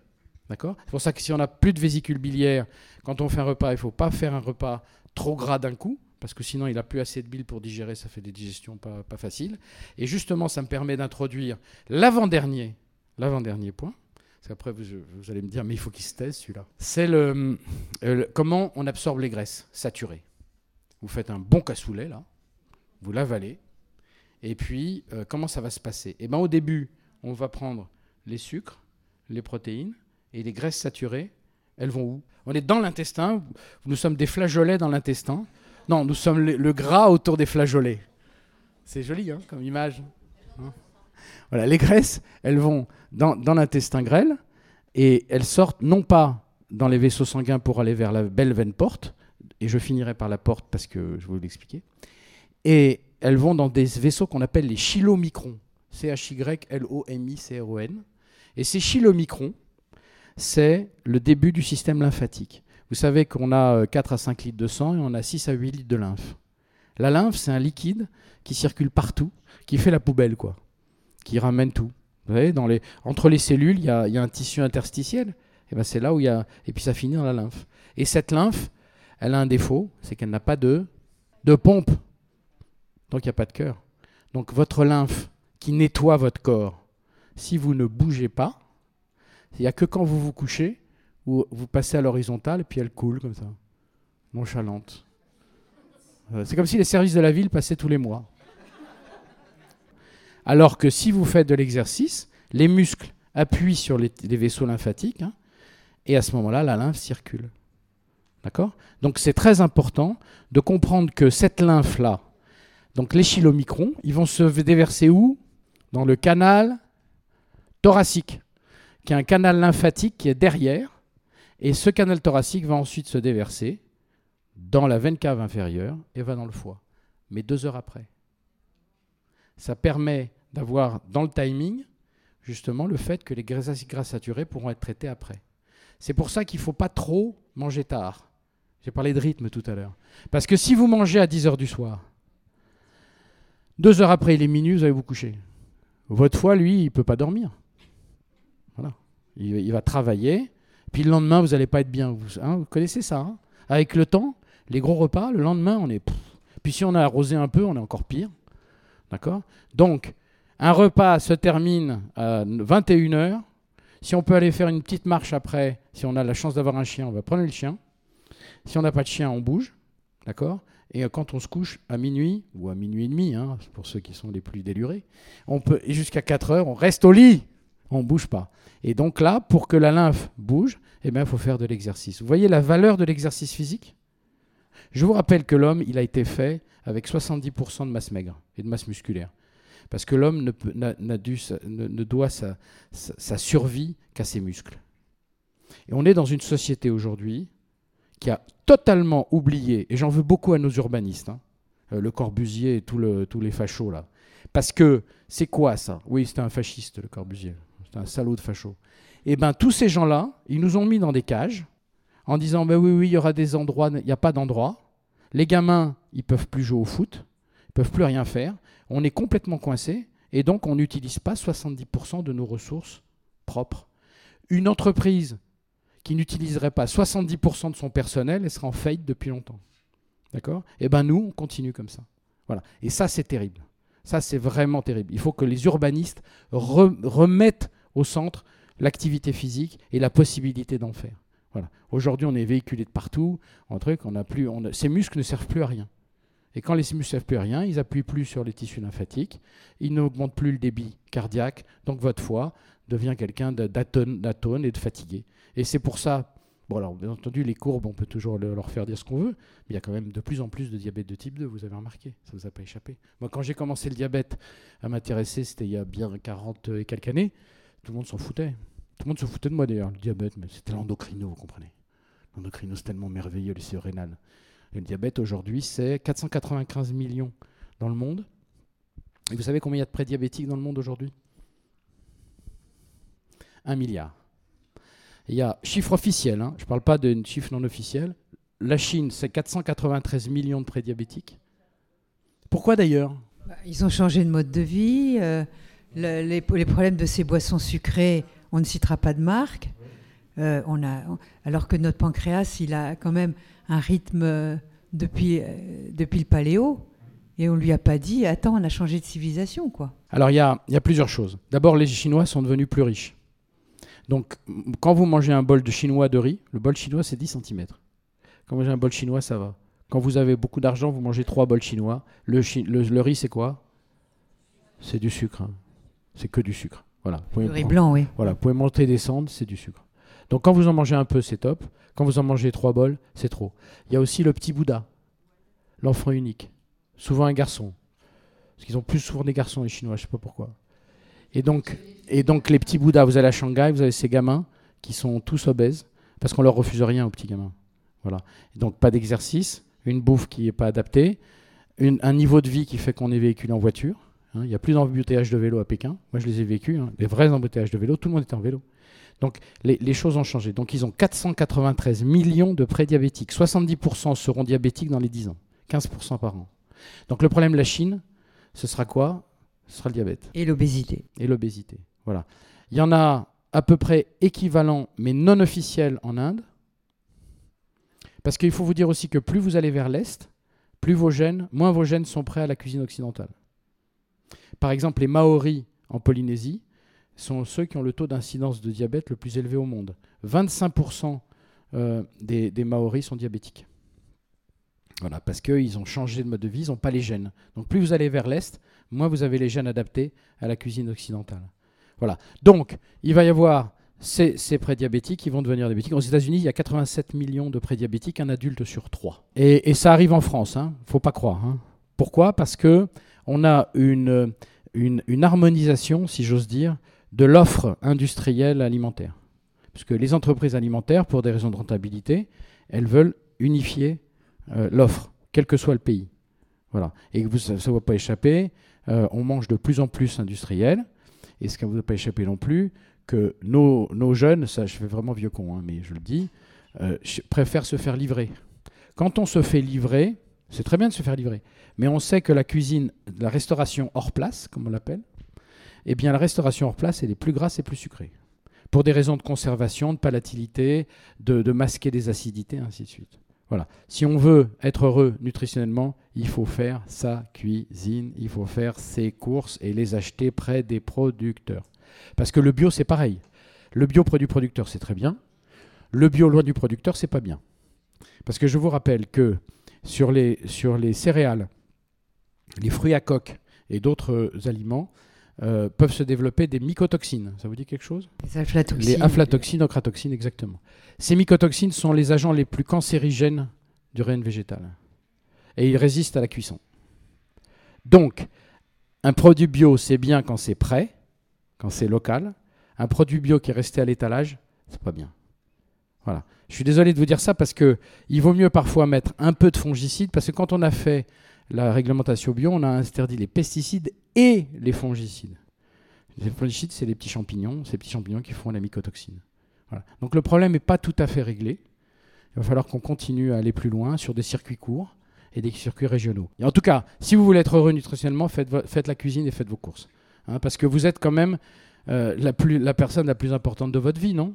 D'accord? C'est pour ça que si on n'a plus de vésicule biliaire, quand on fait un repas, il ne faut pas faire un repas trop gras d'un coup parce que sinon il n'a plus assez de bile pour digérer, ça fait des digestions pas, pas faciles. Et justement, ça me permet d'introduire l'avant-dernier, l'avant-dernier point. Parce qu'après, vous, allez me dire, mais il faut qu'il se taise celui-là. C'est le, euh, comment on absorbe les graisses saturées. Vous faites un bon cassoulet, là, vous l'avalez, et puis euh, comment ça va se passer? Eh bien, au début, on va prendre les sucres, les protéines, et les graisses saturées, elles vont où? On est dans l'intestin, nous sommes des flageolets dans l'intestin. Non, nous sommes le, gras autour des flageolets. C'est joli hein, comme image. Hein? Voilà, les graisses, elles vont dans, l'intestin grêle et elles sortent non pas dans les vaisseaux sanguins pour aller vers la belle veine porte, et je finirai par la porte parce que je vais vous l'expliquer, et elles vont dans des vaisseaux qu'on appelle les chylomicrons, C-H-Y-L-O-M-I-C-R-O-N, et ces chylomicrons, c'est le début du système lymphatique. Vous savez qu'on a 4 euh, à 5 litres de sang et on a 6 à 8 litres de lymphe. La lymphe, c'est un liquide qui circule partout, qui fait la poubelle, quoi, qui ramène tout. Vous voyez, entre les cellules, il y, a, un tissu interstitiel. Et ben c'est là où il y a. Et puis ça finit dans la lymphe. Et cette lymphe, elle a un défaut, c'est qu'elle n'a pas de, pompe. Donc il n'y a pas de cœur. Donc votre lymphe qui nettoie votre corps, si vous ne bougez pas, il n'y a que quand vous vous couchez vous passez à l'horizontale puis elle coule comme ça, nonchalante. Euh, c'est comme si les services de la ville passaient tous les mois. Alors que si vous faites de l'exercice, les muscles appuient sur les, vaisseaux lymphatiques hein, et à ce moment-là, la lymphe circule. D'accord? Donc c'est très important de comprendre que cette lymphe-là, donc les chylomicrons, ils vont se déverser où? Dans le canal thoracique, qui est un canal lymphatique qui est derrière et ce canal thoracique va ensuite se déverser dans la veine cave inférieure et va dans le foie, mais deux heures après. Ça permet d'avoir dans le timing justement le fait que les graisses, saturées pourront être traitées après. C'est pour ça qu'il ne faut pas trop manger tard. J'ai parlé de rythme tout à l'heure. Parce que si vous mangez à 10h du soir, deux heures après il est minuit, vous allez vous coucher. Votre foie, lui, il ne peut pas dormir. Voilà. Il, va travailler, puis le lendemain, vous n'allez pas être bien. Vous, hein, connaissez ça hein? Avec le temps, les gros repas, le lendemain, on est... Puis si on a arrosé un peu, on est encore pire. D'accord? Donc, un repas se termine à 21h. Si on peut aller faire une petite marche après, si on a la chance d'avoir un chien, on va prendre le chien. Si on n'a pas de chien, on bouge. D'accord? Et quand on se couche à minuit, ou à minuit et demi, hein, pour ceux qui sont les plus délurés, on peut, jusqu'à 4 heures, on reste au lit. On ne bouge pas. Et donc là, pour que la lymphe bouge, eh il faut faire de l'exercice. Vous voyez la valeur de l'exercice physique? Je vous rappelle que l'homme, il a été fait avec 70% de masse maigre et de masse musculaire. Parce que l'homme ne, ne, doit sa, sa survie qu'à ses muscles. Et on est dans une société aujourd'hui qui a totalement oublié, et j'en veux beaucoup à nos urbanistes, hein, euh, le Corbusier et tous les fachos là. Parce que c'est quoi ça? Oui, c'était un fasciste, le Corbusier. C'était un salaud de facho. Eh bien, tous ces gens-là, ils nous ont mis dans des cages en disant ben oui, oui, il y aura des endroits, il n'y a pas d'endroit. Les gamins, ils peuvent plus jouer au foot, ils peuvent plus rien faire. On est complètement coincé et donc on n'utilise pas 70% de nos ressources propres. Une entreprise qui n'utiliserait pas 70% de son personnel, elle serait en faillite depuis longtemps. D'accord? Eh bien nous, on continue comme ça. Voilà. Et ça, c'est terrible. Ça, c'est vraiment terrible. Il faut que les urbanistes remettent au centre l'activité physique et la possibilité d'en faire. Voilà. Aujourd'hui, on est véhiculé de partout. En truc, on a plus, on ces muscles ne servent plus à rien. Et quand les à rien, ils appuient plus sur les tissus lymphatiques, ils n'augmentent plus le débit cardiaque, donc votre foie devient quelqu'un d'atone et de fatigué. Et c'est pour ça, bon alors bien entendu les courbes, on peut toujours leur faire dire ce qu'on veut, mais il y a quand même de plus en plus de diabète de type 2, vous avez remarqué, ça ne vous a pas échappé. Moi quand j'ai commencé le diabète à m'intéresser, c'était il y a bien 40 et quelques années, tout le monde s'en foutait. Tout le monde se foutait de moi d'ailleurs, le diabète, mais c'était l'endocrino, vous comprenez. L'endocrino c'est tellement merveilleux, les rénal. Le diabète aujourd'hui c'est 495 millions dans le monde. Et vous savez combien il y a de prédiabétiques dans le monde aujourd'hui? Un milliard. Il y a chiffre officiel, hein, je ne parle pas de chiffre non officiel. La Chine, c'est 493 millions de prédiabétiques. Pourquoi d'ailleurs? Bah, Ils ont changé de mode de vie. Euh, les, problèmes de ces boissons sucrées, on ne citera pas de marque. Euh, on a, alors que notre pancréas, il a quand même un rythme euh, depuis, depuis le paléo. Et on ne lui a pas dit, attends, on a changé de civilisation, quoi. Alors il y a, y a plusieurs choses. D'abord, les Chinois sont devenus plus riches. Donc, quand vous mangez un bol de chinois de riz, le bol chinois, c'est 10 cm. Quand vous mangez un bol chinois, ça va. Quand vous avez beaucoup d'argent, vous mangez trois bols chinois. Le, le, riz, c'est quoi? C'est du sucre. Hein. C'est que du sucre. Voilà. Le riz blanc, oui. Voilà. Vous pouvez monter et descendre, c'est du sucre. Donc, quand vous en mangez un peu, c'est top. Quand vous en mangez trois bols, c'est trop. Il y a aussi le petit Bouddha, l'enfant unique. Souvent un garçon. Parce qu'ils ont plus souvent des garçons, les Chinois, je ne sais pas pourquoi. Et donc, les petits Bouddhas, vous allez à Shanghai, vous avez ces gamins qui sont tous obèses parce qu'on leur refuse rien aux petits gamins. Voilà. donc, pas d'exercice, une bouffe qui n'est pas adaptée, un niveau de vie qui fait qu'on est véhiculé en voiture. Hein. Il n'y a plus d'embouteillages de vélo à Pékin. Moi, je les ai vécus, hein. les vrais embouteillages de vélo. Tout le monde était en vélo. Donc, les, les, choses ont changé. Donc, ils ont 493 millions de prédiabétiques. 70% seront diabétiques dans les 10 ans. 15% par an. Donc, le problème de la Chine, ce sera quoi? Ce sera le diabète. Et l'obésité. Et l'obésité. Voilà. Il y en a à peu près équivalent, mais non officiel en Inde. Parce qu'il faut vous dire aussi que plus vous allez vers l'Est, plus vos gènes, moins vos gènes sont prêts à la cuisine occidentale. Par exemple, les Maoris en Polynésie sont ceux qui ont le taux d'incidence de diabète le plus élevé au monde. 25% euh, des, Maoris sont diabétiques. Voilà, parce qu'ils ont changé de mode de vie, ils n'ont pas les gènes. Donc plus vous allez vers l'Est, moins vous avez les gènes adaptés à la cuisine occidentale. Voilà. Donc, il va y avoir ces, prédiabétiques qui vont devenir diabétiques. Aux États-Unis, il y a 87 millions de prédiabétiques, un adulte sur trois. Et, ça arrive en France, ne hein. faut pas croire. Hein. Pourquoi? Parce que on a une, harmonisation, si j'ose dire, de l'offre industrielle alimentaire. Parce que les entreprises alimentaires, pour des raisons de rentabilité, elles veulent unifier euh, l'offre, quel que soit le pays. Voilà. Et vous, ça ne va pas échapper. Euh, on mange de plus en plus industriel. Et ce qui ne vous a pas échappé non plus, que nos, jeunes, ça je fais vraiment vieux con, hein, mais je le dis, euh, préfèrent se faire livrer. Quand on se fait livrer, c'est très bien de se faire livrer, mais on sait que la cuisine, la restauration hors place, comme on l'appelle, eh bien la restauration hors place, elle est plus grasse et plus sucrée. Pour des raisons de conservation, de palatilité, de, masquer des acidités, ainsi de suite. Voilà. Si on veut être heureux nutritionnellement, il faut faire sa cuisine, il faut faire ses courses et les acheter près des producteurs. Parce que le bio, c'est pareil. Le bio près du producteur, c'est très bien. Le bio loin du producteur, c'est pas bien. Parce que je vous rappelle que sur les, sur les céréales, les fruits à coque et d'autres aliments euh, peuvent se développer des mycotoxines. Ça vous dit quelque chose? Les aflatoxines. les aflatoxines, ocratoxines, exactement. Ces mycotoxines sont les agents les plus cancérigènes du règne végétal. Et ils résistent à la cuisson. Donc, un produit bio, c'est bien quand c'est prêt, quand c'est local. Un produit bio qui est resté à l'étalage, c'est pas bien. Voilà. Je suis désolé de vous dire ça parce que il vaut mieux parfois mettre un peu de fongicide parce que quand on a fait la réglementation bio, on a interdit les pesticides et les fongicides. Les fongicides, c'est les petits champignons, ces petits champignons qui font la mycotoxine. Donc le problème n'est pas tout à fait réglé. Il va falloir qu'on continue à aller plus loin sur des circuits courts et des circuits régionaux. Et en tout cas, si vous voulez être heureux nutritionnellement, faites, la cuisine et faites vos courses. Hein, parce que vous êtes quand même euh, la personne la plus importante de votre vie, non?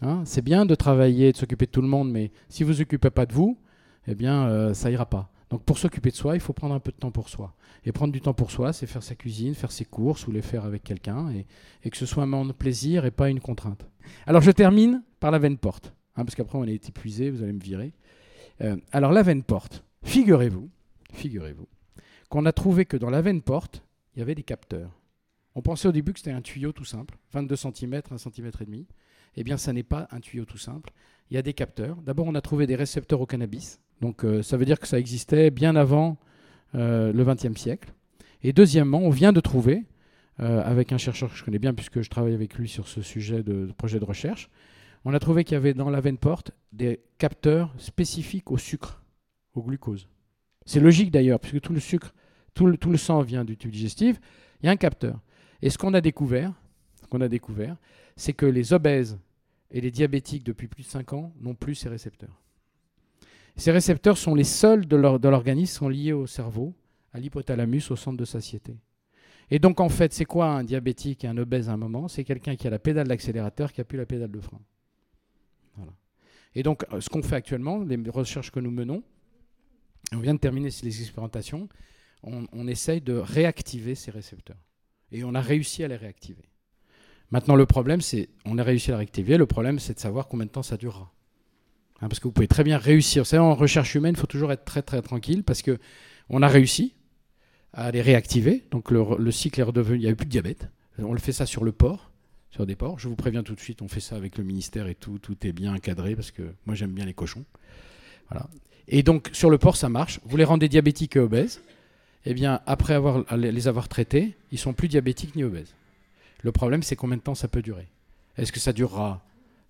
Hein, C'est bien de travailler, de s'occuper de tout le monde, mais si vous ne vous occupez pas de vous, eh bien, euh, ça ira pas. Donc pour s'occuper de soi, il faut prendre un peu de temps pour soi. Et prendre du temps pour soi, c'est faire sa cuisine, faire ses courses ou les faire avec quelqu'un, et, que ce soit un moment de plaisir et pas une contrainte. Alors je termine par la veine porte, hein, parce qu'après on est épuisé, vous allez me virer. Euh, alors la veine porte, figurez-vous, figurez-vous, qu'on a trouvé que dans la veine porte, il y avait des capteurs. On pensait au début que c'était un tuyau tout simple, 22 cm, 1 cm et demi. Eh bien, ça n'est pas un tuyau tout simple. Il y a des capteurs. D'abord, on a trouvé des récepteurs au cannabis. Donc, euh, ça veut dire que ça existait bien avant euh, le XXe siècle. Et deuxièmement, on vient de trouver, euh, avec un chercheur que je connais bien puisque je travaille avec lui sur ce sujet de, projet de recherche, on a trouvé qu'il y avait dans la veine porte des capteurs spécifiques au sucre, au glucose. C'est logique d'ailleurs, puisque tout le sucre, tout le, tout le sang vient du tube digestif. Il y a un capteur. Et ce qu'on a découvert, ce qu'on a découvert, c'est que les obèses et les diabétiques depuis plus de 5 ans n'ont plus ces récepteurs. Ces récepteurs sont les seuls de l'organisme, sont liés au cerveau, à l'hypothalamus, au centre de satiété. Et donc en fait, c'est quoi un diabétique et un obèse à un moment? C'est quelqu'un qui a la pédale d'accélérateur, qui a plus la pédale de frein. Et donc euh, ce qu'on fait actuellement, les recherches que nous menons, on vient de terminer les expérimentations, on, on essaye de réactiver ces récepteurs. Et on a réussi à les réactiver. Maintenant, le problème, c'est, on a réussi à les réactiver, le problème, c'est de savoir combien de temps ça durera. Hein, parce que vous pouvez très bien réussir. Vous savez, en recherche humaine, il faut toujours être très très tranquille parce que on a réussi à les réactiver. Donc le, le cycle est redevenu, il n'y avait plus de diabète. On le fait ça sur le porc, sur des porcs. Je vous préviens tout de suite, on fait ça avec le ministère et tout, tout est bien encadré parce que moi j'aime bien les cochons. Et donc sur le porc, ça marche. Vous les rendez diabétiques et obèses. Eh bien, après avoir, les avoir traités, ils sont plus diabétiques ni obèses. Le problème, c'est combien de temps ça peut durer. Est-ce que ça durera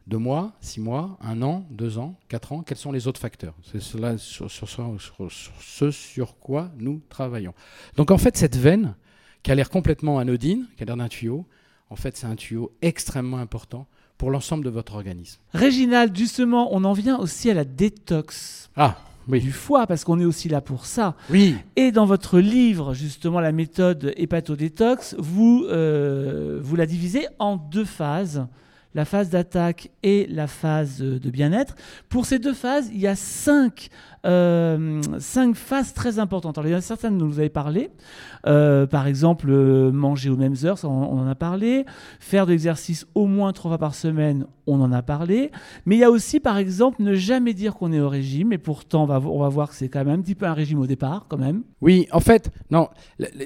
deux mois, six mois, un an, deux ans, quatre ans Quels sont les autres facteurs? C'est cela sur, sur, sur- sur- sur ce sur quoi nous travaillons. Donc en fait, cette veine, qui a l'air complètement anodine, qui a l'air d'un tuyau, en fait, c'est un tuyau extrêmement important pour l'ensemble de votre organisme. Réginald, justement, on en vient aussi à la détox Ah, oui. du foie, parce qu'on est aussi là pour ça. Oui, Et dans votre livre, justement, la méthode hépatodétox, vous, euh, vous la divisez en deux phases, la phase d'attaque et la phase de bien-être. Pour ces deux phases, il y a cinq, euh, cinq phases très importantes. Alors, il y en a certaines dont vous avez parlé. Euh, par exemple, euh, manger aux mêmes heures, on, en a parlé. Faire de l'exercice au moins trois fois par semaine, on en a parlé. Mais il y a aussi, par exemple, ne jamais dire qu'on est au régime. Et pourtant, on va, on va voir que c'est quand même un petit peu un régime au départ, quand même. Oui, en fait, non,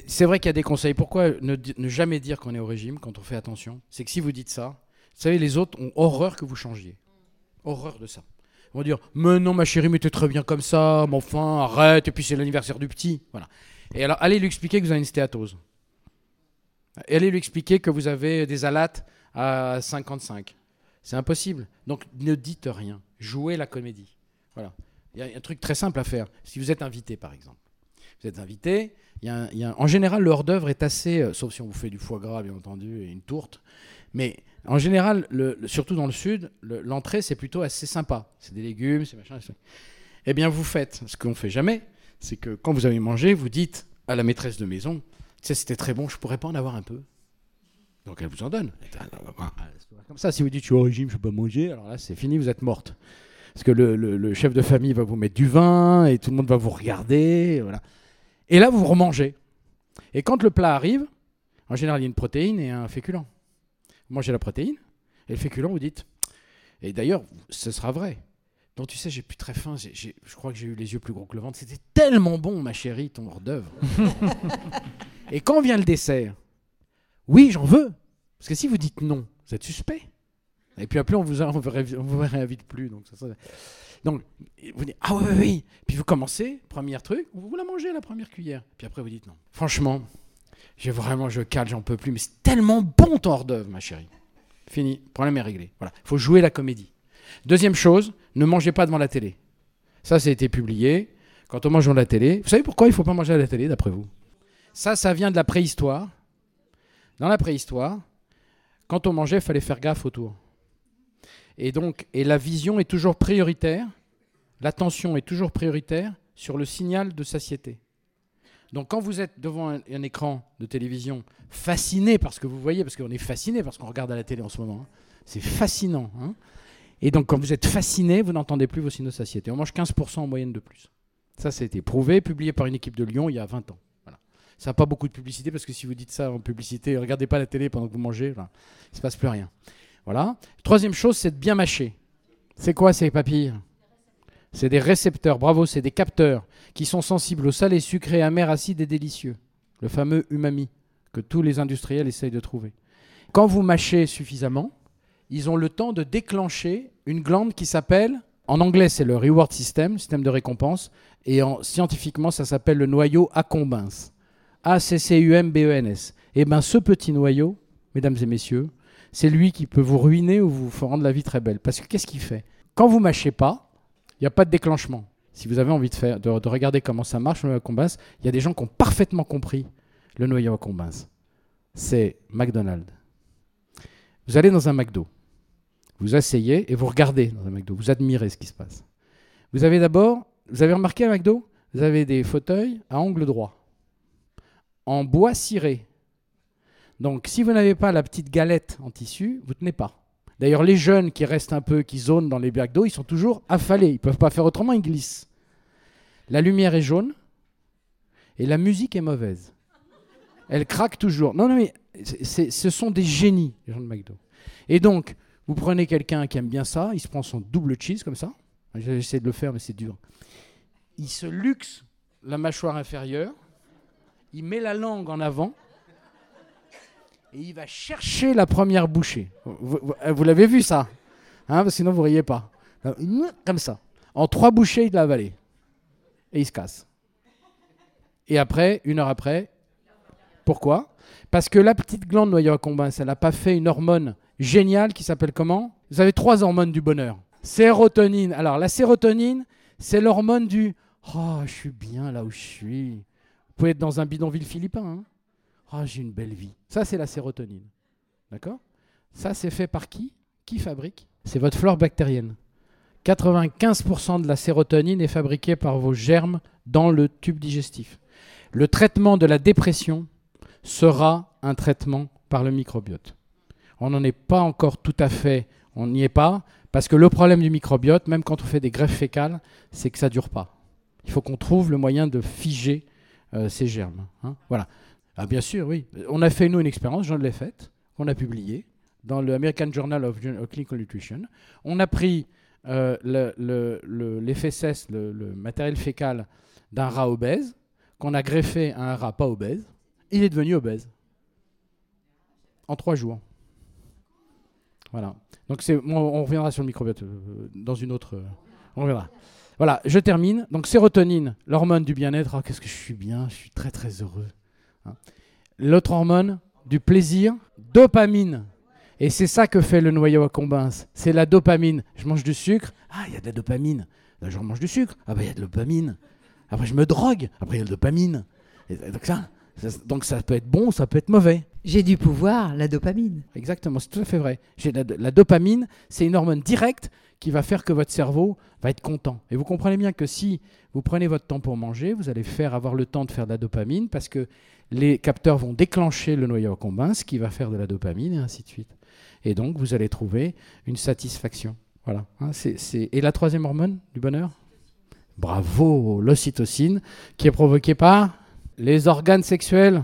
c'est vrai qu'il y a des conseils. Pourquoi ne, jamais dire qu'on est au régime quand on fait attention? C'est que si vous dites ça, savez, les autres ont horreur que vous changiez. Horreur de ça. Ils vont dire Mais non, ma chérie, mais t'es très bien comme ça, mais enfin, arrête, et puis c'est l'anniversaire du petit. Voilà. Et alors, allez lui expliquer que vous avez une stéatose. Et allez lui expliquer que vous avez des alates à 55. C'est impossible. Donc, ne dites rien. Jouez la comédie. Voilà. Il y a un truc très simple à faire. Si vous êtes invité, par exemple. Vous êtes invité. y a y a en général, le hors-d'œuvre est assez, euh, sauf si on vous fait du foie gras, bien entendu, et une tourte. Mais en général, surtout dans le sud, le- l'entrée c'est plutôt assez sympa. C'est des légumes, c'est machin. Eh bien, vous faites ce qu'on fait jamais, c'est que quand vous avez mangé, vous dites à la maîtresse de maison, tu c'était très bon, je pourrais pas en avoir un peu. Donc elle vous en donne. Comme ça, si vous dites je suis au régime, je peux pas manger, alors là c'est fini, vous êtes morte. Parce que le, chef de famille va vous mettre du vin et tout le monde va vous regarder. Et là, vous remangez. Et quand le plat arrive, en général, il y a une protéine et un féculent. Mangez la protéine et le féculent, vous dites. Et d'ailleurs, ce sera vrai. Donc tu sais, j'ai plus très faim. j'ai- j'ai- je crois que j'ai eu les yeux plus gros que le ventre. C'était tellement bon, ma chérie, ton hors d'œuvre. et quand vient le dessert, oui, j'en veux. Parce que si vous dites non, vous êtes suspect. Et puis après, on vous, on vous, ré- on vous réinvite plus. Donc, ça, ça- donc, vous dites, ah oui, oui, oui. Puis vous commencez, premier truc, vous la mangez la première cuillère. Puis après, vous dites non. Franchement, j'ai vraiment, je cale, j'en peux plus. Mais c'est tellement bon ton hors d'œuvre, ma chérie. Fini, problème est réglé. Voilà, il faut jouer la comédie. Deuxième chose, ne mangez pas devant la télé. Ça, ça a été publié. Quand on mange devant la télé, vous savez pourquoi il faut pas manger à la télé, d'après vous? Ça, ça vient de la préhistoire. Dans la préhistoire, quand on mangeait, il fallait faire gaffe autour. Et donc, et la vision est toujours prioritaire, l'attention est toujours prioritaire sur le signal de satiété. Donc, quand vous êtes devant un, écran de télévision, fasciné par ce que vous voyez, parce qu'on est fasciné par ce qu'on regarde à la télé en ce moment, hein, c'est fascinant. hein. et donc, quand vous êtes fasciné, vous n'entendez plus vos signaux de satiété. On mange 15% en moyenne de plus. Ça, ça a été prouvé, publié par une équipe de Lyon il y a 20 ans. Ça n'a pas beaucoup de publicité, parce que si vous dites ça en publicité, regardez pas la télé pendant que vous mangez, il ne se passe plus rien. Voilà. Troisième chose, c'est de bien mâcher. C'est quoi ces papilles? C'est des récepteurs, bravo, c'est des capteurs qui sont sensibles au salé, sucré, amer, acide et délicieux. Le fameux umami que tous les industriels essayent de trouver. Quand vous mâchez suffisamment, ils ont le temps de déclencher une glande qui s'appelle, en anglais c'est le reward system, système de récompense, et en, scientifiquement ça s'appelle le noyau accumbens. A-C-C-U-M-B-E-N-S. Et bien ce petit noyau, mesdames et messieurs, c'est lui qui peut vous ruiner ou vous rendre la vie très belle. Parce que qu'est-ce qu'il fait? Quand vous mâchez pas, n'y a pas de déclenchement. Si vous avez envie de, regarder comment ça marche, le noyau accumbens, il y a des gens qui ont parfaitement compris le noyau accumbens. C'est McDonald's. Vous allez dans un McDo, vous asseyez et vous regardez dans un McDo, vous admirez ce qui se passe. Vous avez d'abord, vous avez remarqué à McDo, vous avez des fauteuils à angle droit, en bois ciré. Donc si vous n'avez pas la petite galette en tissu, vous tenez pas. D'ailleurs, les jeunes qui restent un peu, qui zonent dans les McDo, ils sont toujours affalés. Ils peuvent pas faire autrement, ils glissent. La lumière est jaune et la musique est mauvaise. Elle craque toujours. Non, non, mais ce sont des génies, les gens de McDo. Et donc, vous prenez quelqu'un qui aime bien ça, il se prend son double cheese comme ça. J'essaie de le faire, mais c'est dur. Il se luxe la mâchoire inférieure, il met la langue en avant il va chercher la première bouchée. Vous, vous l'avez vu ça hein, Sinon, vous riez pas. Comme ça. En trois bouchées, il l'a avalé. Et il se casse. Et après, une heure après, pourquoi? Parce que la petite glande noyau accumbens, elle n'a pas fait une hormone géniale qui s'appelle comment? Vous avez trois hormones du bonheur. Sérotonine. Alors, la sérotonine, c'est l'hormone du Oh, je suis bien là où je suis. Vous pouvez être dans un bidonville philippin. Hein oh, j'ai une belle vie. Ça, c'est la sérotonine. D'accord? Ça, c'est fait par qui? Qui fabrique? C'est votre flore bactérienne. 95% de la sérotonine est fabriquée par vos germes dans le tube digestif. Le traitement de la dépression sera un traitement par le microbiote. On n'en est pas encore tout à fait, on n'y est pas, parce que le problème du microbiote, même quand on fait des greffes fécales, c'est que ça dure pas. Il faut qu'on trouve le moyen de figer euh, ces germes. hein. Voilà. Ah, bien sûr, oui. On a fait, nous, une expérience, j'en l'ai faite, qu'on a publiée dans le American Journal of Clinical Nutrition. On a pris euh, le- le- matériel fécal d'un rat obèse, qu'on a greffé à un rat pas obèse. Il est devenu obèse. En trois jours. Voilà. Donc c'est, on, on reviendra sur le microbiote euh, dans une autre. euh, on reviendra. Voilà, je termine. Donc sérotonine, l'hormone du bien-être. Ah, qu'est-ce que je suis bien, je suis très très heureux. Hein. L'autre hormone du plaisir, dopamine. Et c'est ça que fait le noyau accumbens. C'est la dopamine. Je mange du sucre. Ah, il y a de la dopamine. Là, je remange du sucre. Ah, bah, il y a de la dopamine. Après, je me drogue. Après, il y a de la dopamine. Donc, ça, ça- donc, ça peut être bon, ça peut être mauvais. J'ai du pouvoir, la dopamine. Exactement, c'est tout à fait vrai. La, dopamine, c'est une hormone directe qui va faire que votre cerveau va être content. Et vous comprenez bien que si vous prenez votre temps pour manger, vous allez faire avoir le temps de faire de la dopamine parce que les capteurs vont déclencher le noyau accumbens, ce qui va faire de la dopamine et ainsi de suite. Et donc, vous allez trouver une satisfaction. Voilà. Hein, Et la troisième hormone du bonheur? Bravo, l'ocytocine, qui est provoquée par les organes sexuels.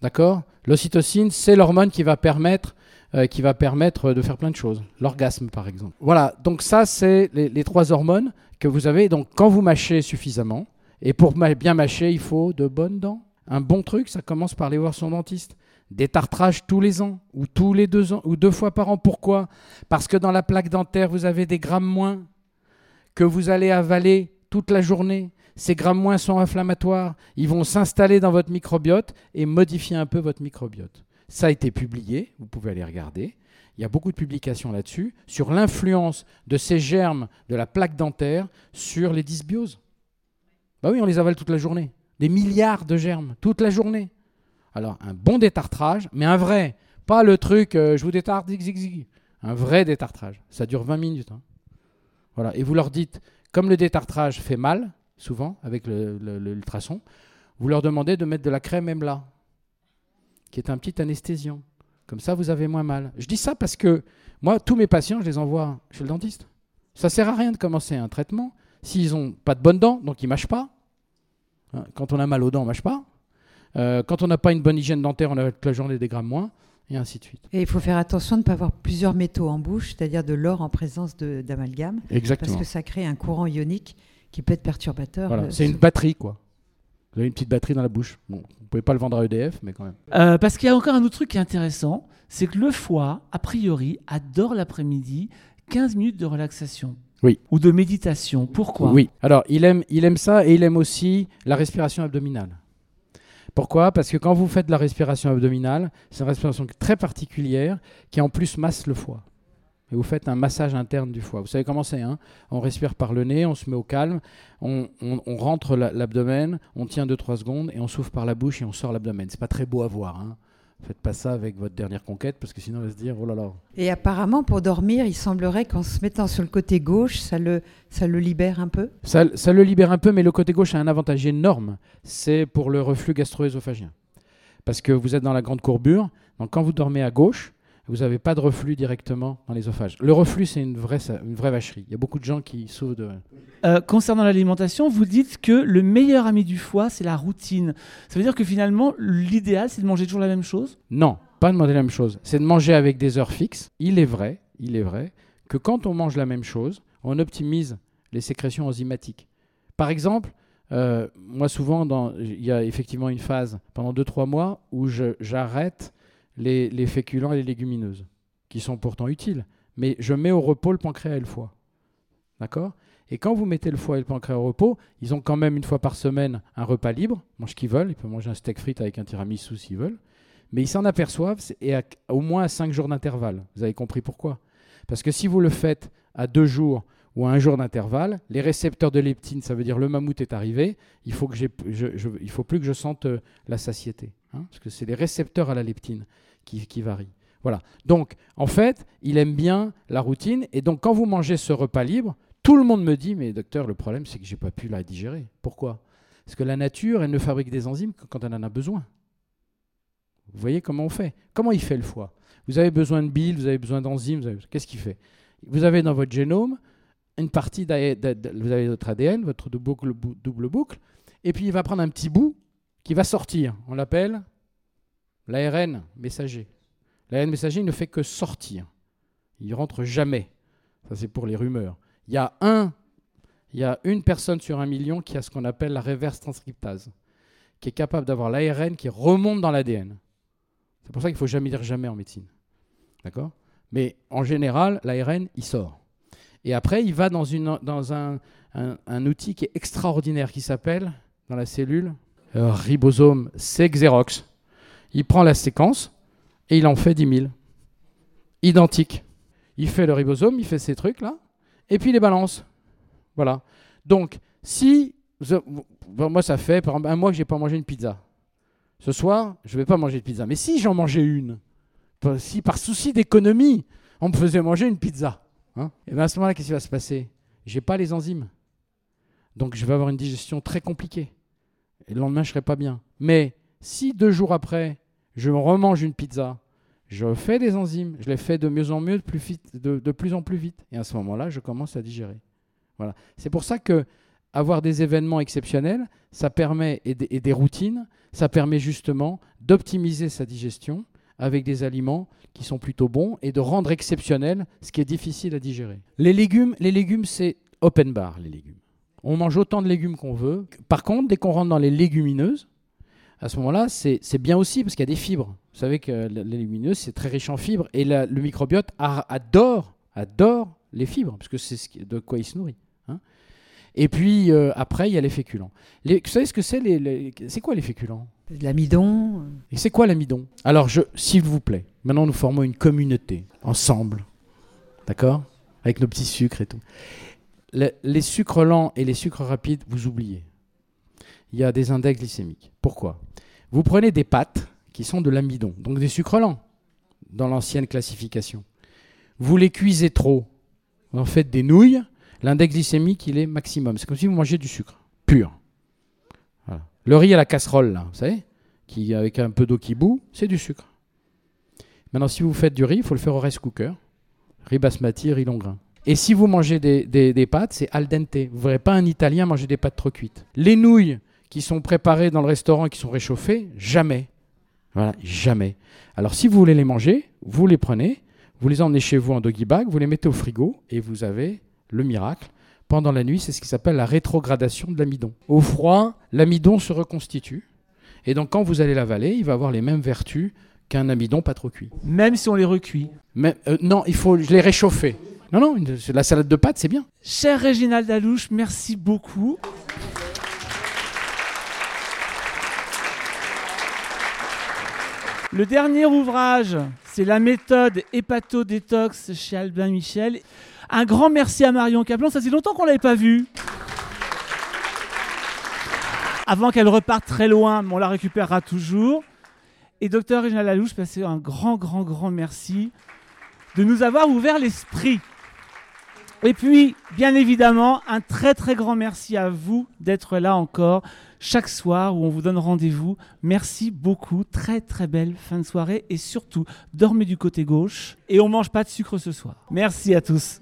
D'accord? L'ocytocine, c'est l'hormone qui va permettre euh, qui va permettre de faire plein de choses. L'orgasme, par exemple. Voilà, donc ça, c'est les, les trois hormones que vous avez. Donc, quand vous mâchez suffisamment, et pour bien mâcher, il faut de bonnes dents. Un bon truc, ça commence par aller voir son dentiste. Détartrage tous les ans, ou tous les deux ans, ou deux fois par an. Pourquoi? Parce que dans la plaque dentaire, vous avez des grammes moins que vous allez avaler toute la journée. Ces grammes moins sont inflammatoires. Ils vont s'installer dans votre microbiote et modifier un peu votre microbiote. Ça a été publié, vous pouvez aller regarder. Il y a beaucoup de publications là-dessus sur l'influence de ces germes de la plaque dentaire sur les dysbioses. Bah oui, on les avale toute la journée. Des milliards de germes toute la journée. Alors, un bon détartrage, mais un vrai. Pas le truc, euh, je vous détarte, zig, zig, zig. Un vrai détartrage. Ça dure 20 minutes. hein. Voilà. Et vous leur dites, comme le détartrage fait mal, souvent, avec le- le- le- l'ultrason, vous leur demandez de mettre de la crème là qui est un petit anesthésiant. Comme ça, vous avez moins mal. Je dis ça parce que moi, tous mes patients, je les envoie chez le dentiste. Ça sert à rien de commencer un traitement s'ils n'ont pas de bonnes dents, donc ils mâchent pas. Hein, Quand on a mal aux dents, on mâche pas. Euh, quand on n'a pas une bonne hygiène dentaire, on a toute la journée des grammes moins, et ainsi de suite. Et il faut faire attention de ne pas avoir plusieurs métaux en bouche, c'est-à-dire de l'or en présence d'amalgame, parce Exactement. que ça crée un courant ionique qui peut être perturbateur. Voilà. C'est une batterie, quoi. Vous avez une petite batterie dans la bouche. Bon, vous pouvez pas le vendre à EDF, mais quand même. Euh, parce qu'il y a encore un autre truc qui est intéressant, c'est que le foie, a priori, adore l'après-midi 15 minutes de relaxation. Oui. Ou de méditation. Pourquoi? Oui. Alors, il aime, il aime ça et il aime aussi la respiration abdominale. Pourquoi? Parce que quand vous faites de la respiration abdominale, c'est une respiration très particulière qui en plus masse le foie. Et vous faites un massage interne du foie. Vous savez comment c'est hein On respire par le nez, on se met au calme, on, on- on rentre la- l'abdomen, on tient 2-3 secondes et on souffle par la bouche et on sort l'abdomen. C'est pas très beau à voir. Hein Faites pas ça avec votre dernière conquête parce que sinon on va se dire oh là là. Et apparemment, pour dormir, il semblerait qu'en se mettant sur le côté gauche, ça le, ça le libère un peu. Ça, ça le libère un peu, mais le côté gauche a un avantage énorme. C'est pour le reflux gastro-œsophagien. Parce que vous êtes dans la grande courbure, donc quand vous dormez à gauche, vous n'avez pas de reflux directement dans l'œsophage. Le reflux, c'est une vraie, une vraie vacherie. Il y a beaucoup de gens qui souffrent de. Euh, concernant l'alimentation, vous dites que le meilleur ami du foie, c'est la routine. Ça veut dire que finalement, l'idéal, c'est de manger toujours la même chose? Non, pas demander la même chose. C'est de manger avec des heures fixes. Il est vrai, il est vrai que quand on mange la même chose, on optimise les sécrétions enzymatiques. Par exemple, euh, moi souvent, il y a effectivement une phase pendant 2-3 mois où j'arrête les, féculents et les légumineuses, qui sont pourtant utiles, mais je mets au repos le pancréas et le foie. D'accord? Et quand vous mettez le foie et le pancréas au repos, ils ont quand même une fois par semaine un repas libre, mangent ce qu'ils veulent, ils peuvent manger un steak frites avec un tiramisu s'ils veulent, mais ils s'en aperçoivent et au moins à 5 jours d'intervalle. Vous avez compris pourquoi? Parce que si vous le faites à 2 jours ou à un jour d'intervalle, les récepteurs de leptine, ça veut dire le mammouth est arrivé, il faut faut plus que je sente euh, la satiété, hein, parce que c'est les récepteurs à la leptine qui, qui varient. Voilà. Donc, en fait, il aime bien la routine, et donc quand vous mangez ce repas libre, tout le monde me dit, mais docteur, le problème c'est que j'ai pas pu la digérer. Pourquoi? Parce que la nature, elle ne fabrique des enzymes que quand elle en a besoin. Vous voyez comment on fait? Comment il fait le foie? Vous avez besoin de bile, vous avez besoin d'enzymes, qu'est-ce qu'il fait? Vous avez dans votre génome une partie, vous avez votre ADN, votre double boucle, et puis il va prendre un petit bout qui va sortir. On l'appelle l'ARN messager. L'ARN messager ne fait que sortir. Il rentre jamais. Ça c'est pour les rumeurs. Il y a un, il y a une personne sur un million qui a ce qu'on appelle la reverse transcriptase, qui est capable d'avoir l'ARN qui remonte dans l'ADN. C'est pour ça qu'il ne faut jamais dire jamais en médecine. D'accord? Mais en général, l'ARN, il sort. Et après, il va dans, une, dans un, un- outil qui est extraordinaire, qui s'appelle, dans la cellule, euh, ribosome C Xerox. Il prend la séquence et il en fait 10 000. Identique. Il fait le ribosome, il fait ces trucs-là, et puis il les balance. Voilà. Donc, si... moi, ça fait par un mois que j'ai pas mangé une pizza. ce soir, je ne vais pas manger de pizza. Mais si j'en mangeais une, si par souci d'économie, on me faisait manger une pizza, hein, et bien à ce moment-là, qu'est-ce qui va se passer? J'ai pas les enzymes. Donc je vais avoir une digestion très compliquée. Et le lendemain, je ne serai pas bien. Mais si deux jours après, je remange une pizza, je fais des enzymes, je les fais de mieux en mieux, de plus, vite, de, plus en plus vite. Et à ce moment-là, je commence à digérer. Voilà. C'est pour ça que avoir des événements exceptionnels, ça permet et des, et des routines, ça permet justement d'optimiser sa digestion avec des aliments qui sont plutôt bons et de rendre exceptionnel ce qui est difficile à digérer. Les légumes, les légumes c'est open bar les légumes. On mange autant de légumes qu'on veut. Par contre, dès qu'on rentre dans les légumineuses, à ce moment-là, c'est bien aussi parce qu'il y a des fibres. Vous savez que les légumineuses, c'est très riche en fibres et la, le microbiote adore, adore les fibres parce que c'est ce de quoi il se nourrit. Hein. et puis euh, après, il y a les féculents. Les, vous savez ce que c'est les, les C'est quoi les féculents? L'amidon. Et c'est quoi l'amidon? Alors, s'il vous plaît, maintenant nous formons une communauté ensemble, d'accord? Avec nos petits sucres et tout. Le, les sucres lents et les sucres rapides, vous oubliez. Il y a des index glycémiques. Pourquoi? Vous prenez des pâtes qui sont de l'amidon, donc des sucres lents, dans l'ancienne classification. Vous les cuisez trop, vous en faites des nouilles, l'index glycémique, il est maximum. C'est comme si vous mangez du sucre pur. Le riz à la casserole, là, vous savez, qui, avec un peu d'eau qui bout, c'est du sucre. Maintenant, si vous faites du riz, il faut le faire au rice cooker. Riz basmati, riz long grain. Et si vous mangez des, des, des pâtes, c'est al dente. Vous ne verrez pas un Italien manger des pâtes trop cuites. Les nouilles qui sont préparées dans le restaurant et qui sont réchauffées, jamais. Voilà, jamais. Alors si vous voulez les manger, vous les prenez, vous les emmenez chez vous en doggy bag, vous les mettez au frigo et vous avez le miracle. Pendant la nuit, c'est ce qui s'appelle la rétrogradation de l'amidon. Au froid, l'amidon se reconstitue. Et donc quand vous allez l'avaler, il va avoir les mêmes vertus qu'un amidon pas trop cuit. Même si on les recuit. Mais, euh, non, il faut les réchauffer. Non, non, une, la salade de pâtes, c'est bien. Cher Réginald Dalouche, merci beaucoup. Le dernier ouvrage, c'est la méthode hépato-détox chez Albin Michel. Un grand merci à Marion Caplan, ça fait longtemps qu'on ne l'avait pas vue. Avant qu'elle reparte très loin, on la récupérera toujours. Et docteur Réginald Dalouche, passez un grand, grand, grand merci de nous avoir ouvert l'esprit. Et puis, bien évidemment, un très très grand merci à vous d'être là encore chaque soir où on vous donne rendez-vous. Merci beaucoup, très très belle fin de soirée et surtout, dormez du côté gauche et on mange pas de sucre ce soir. Merci à tous.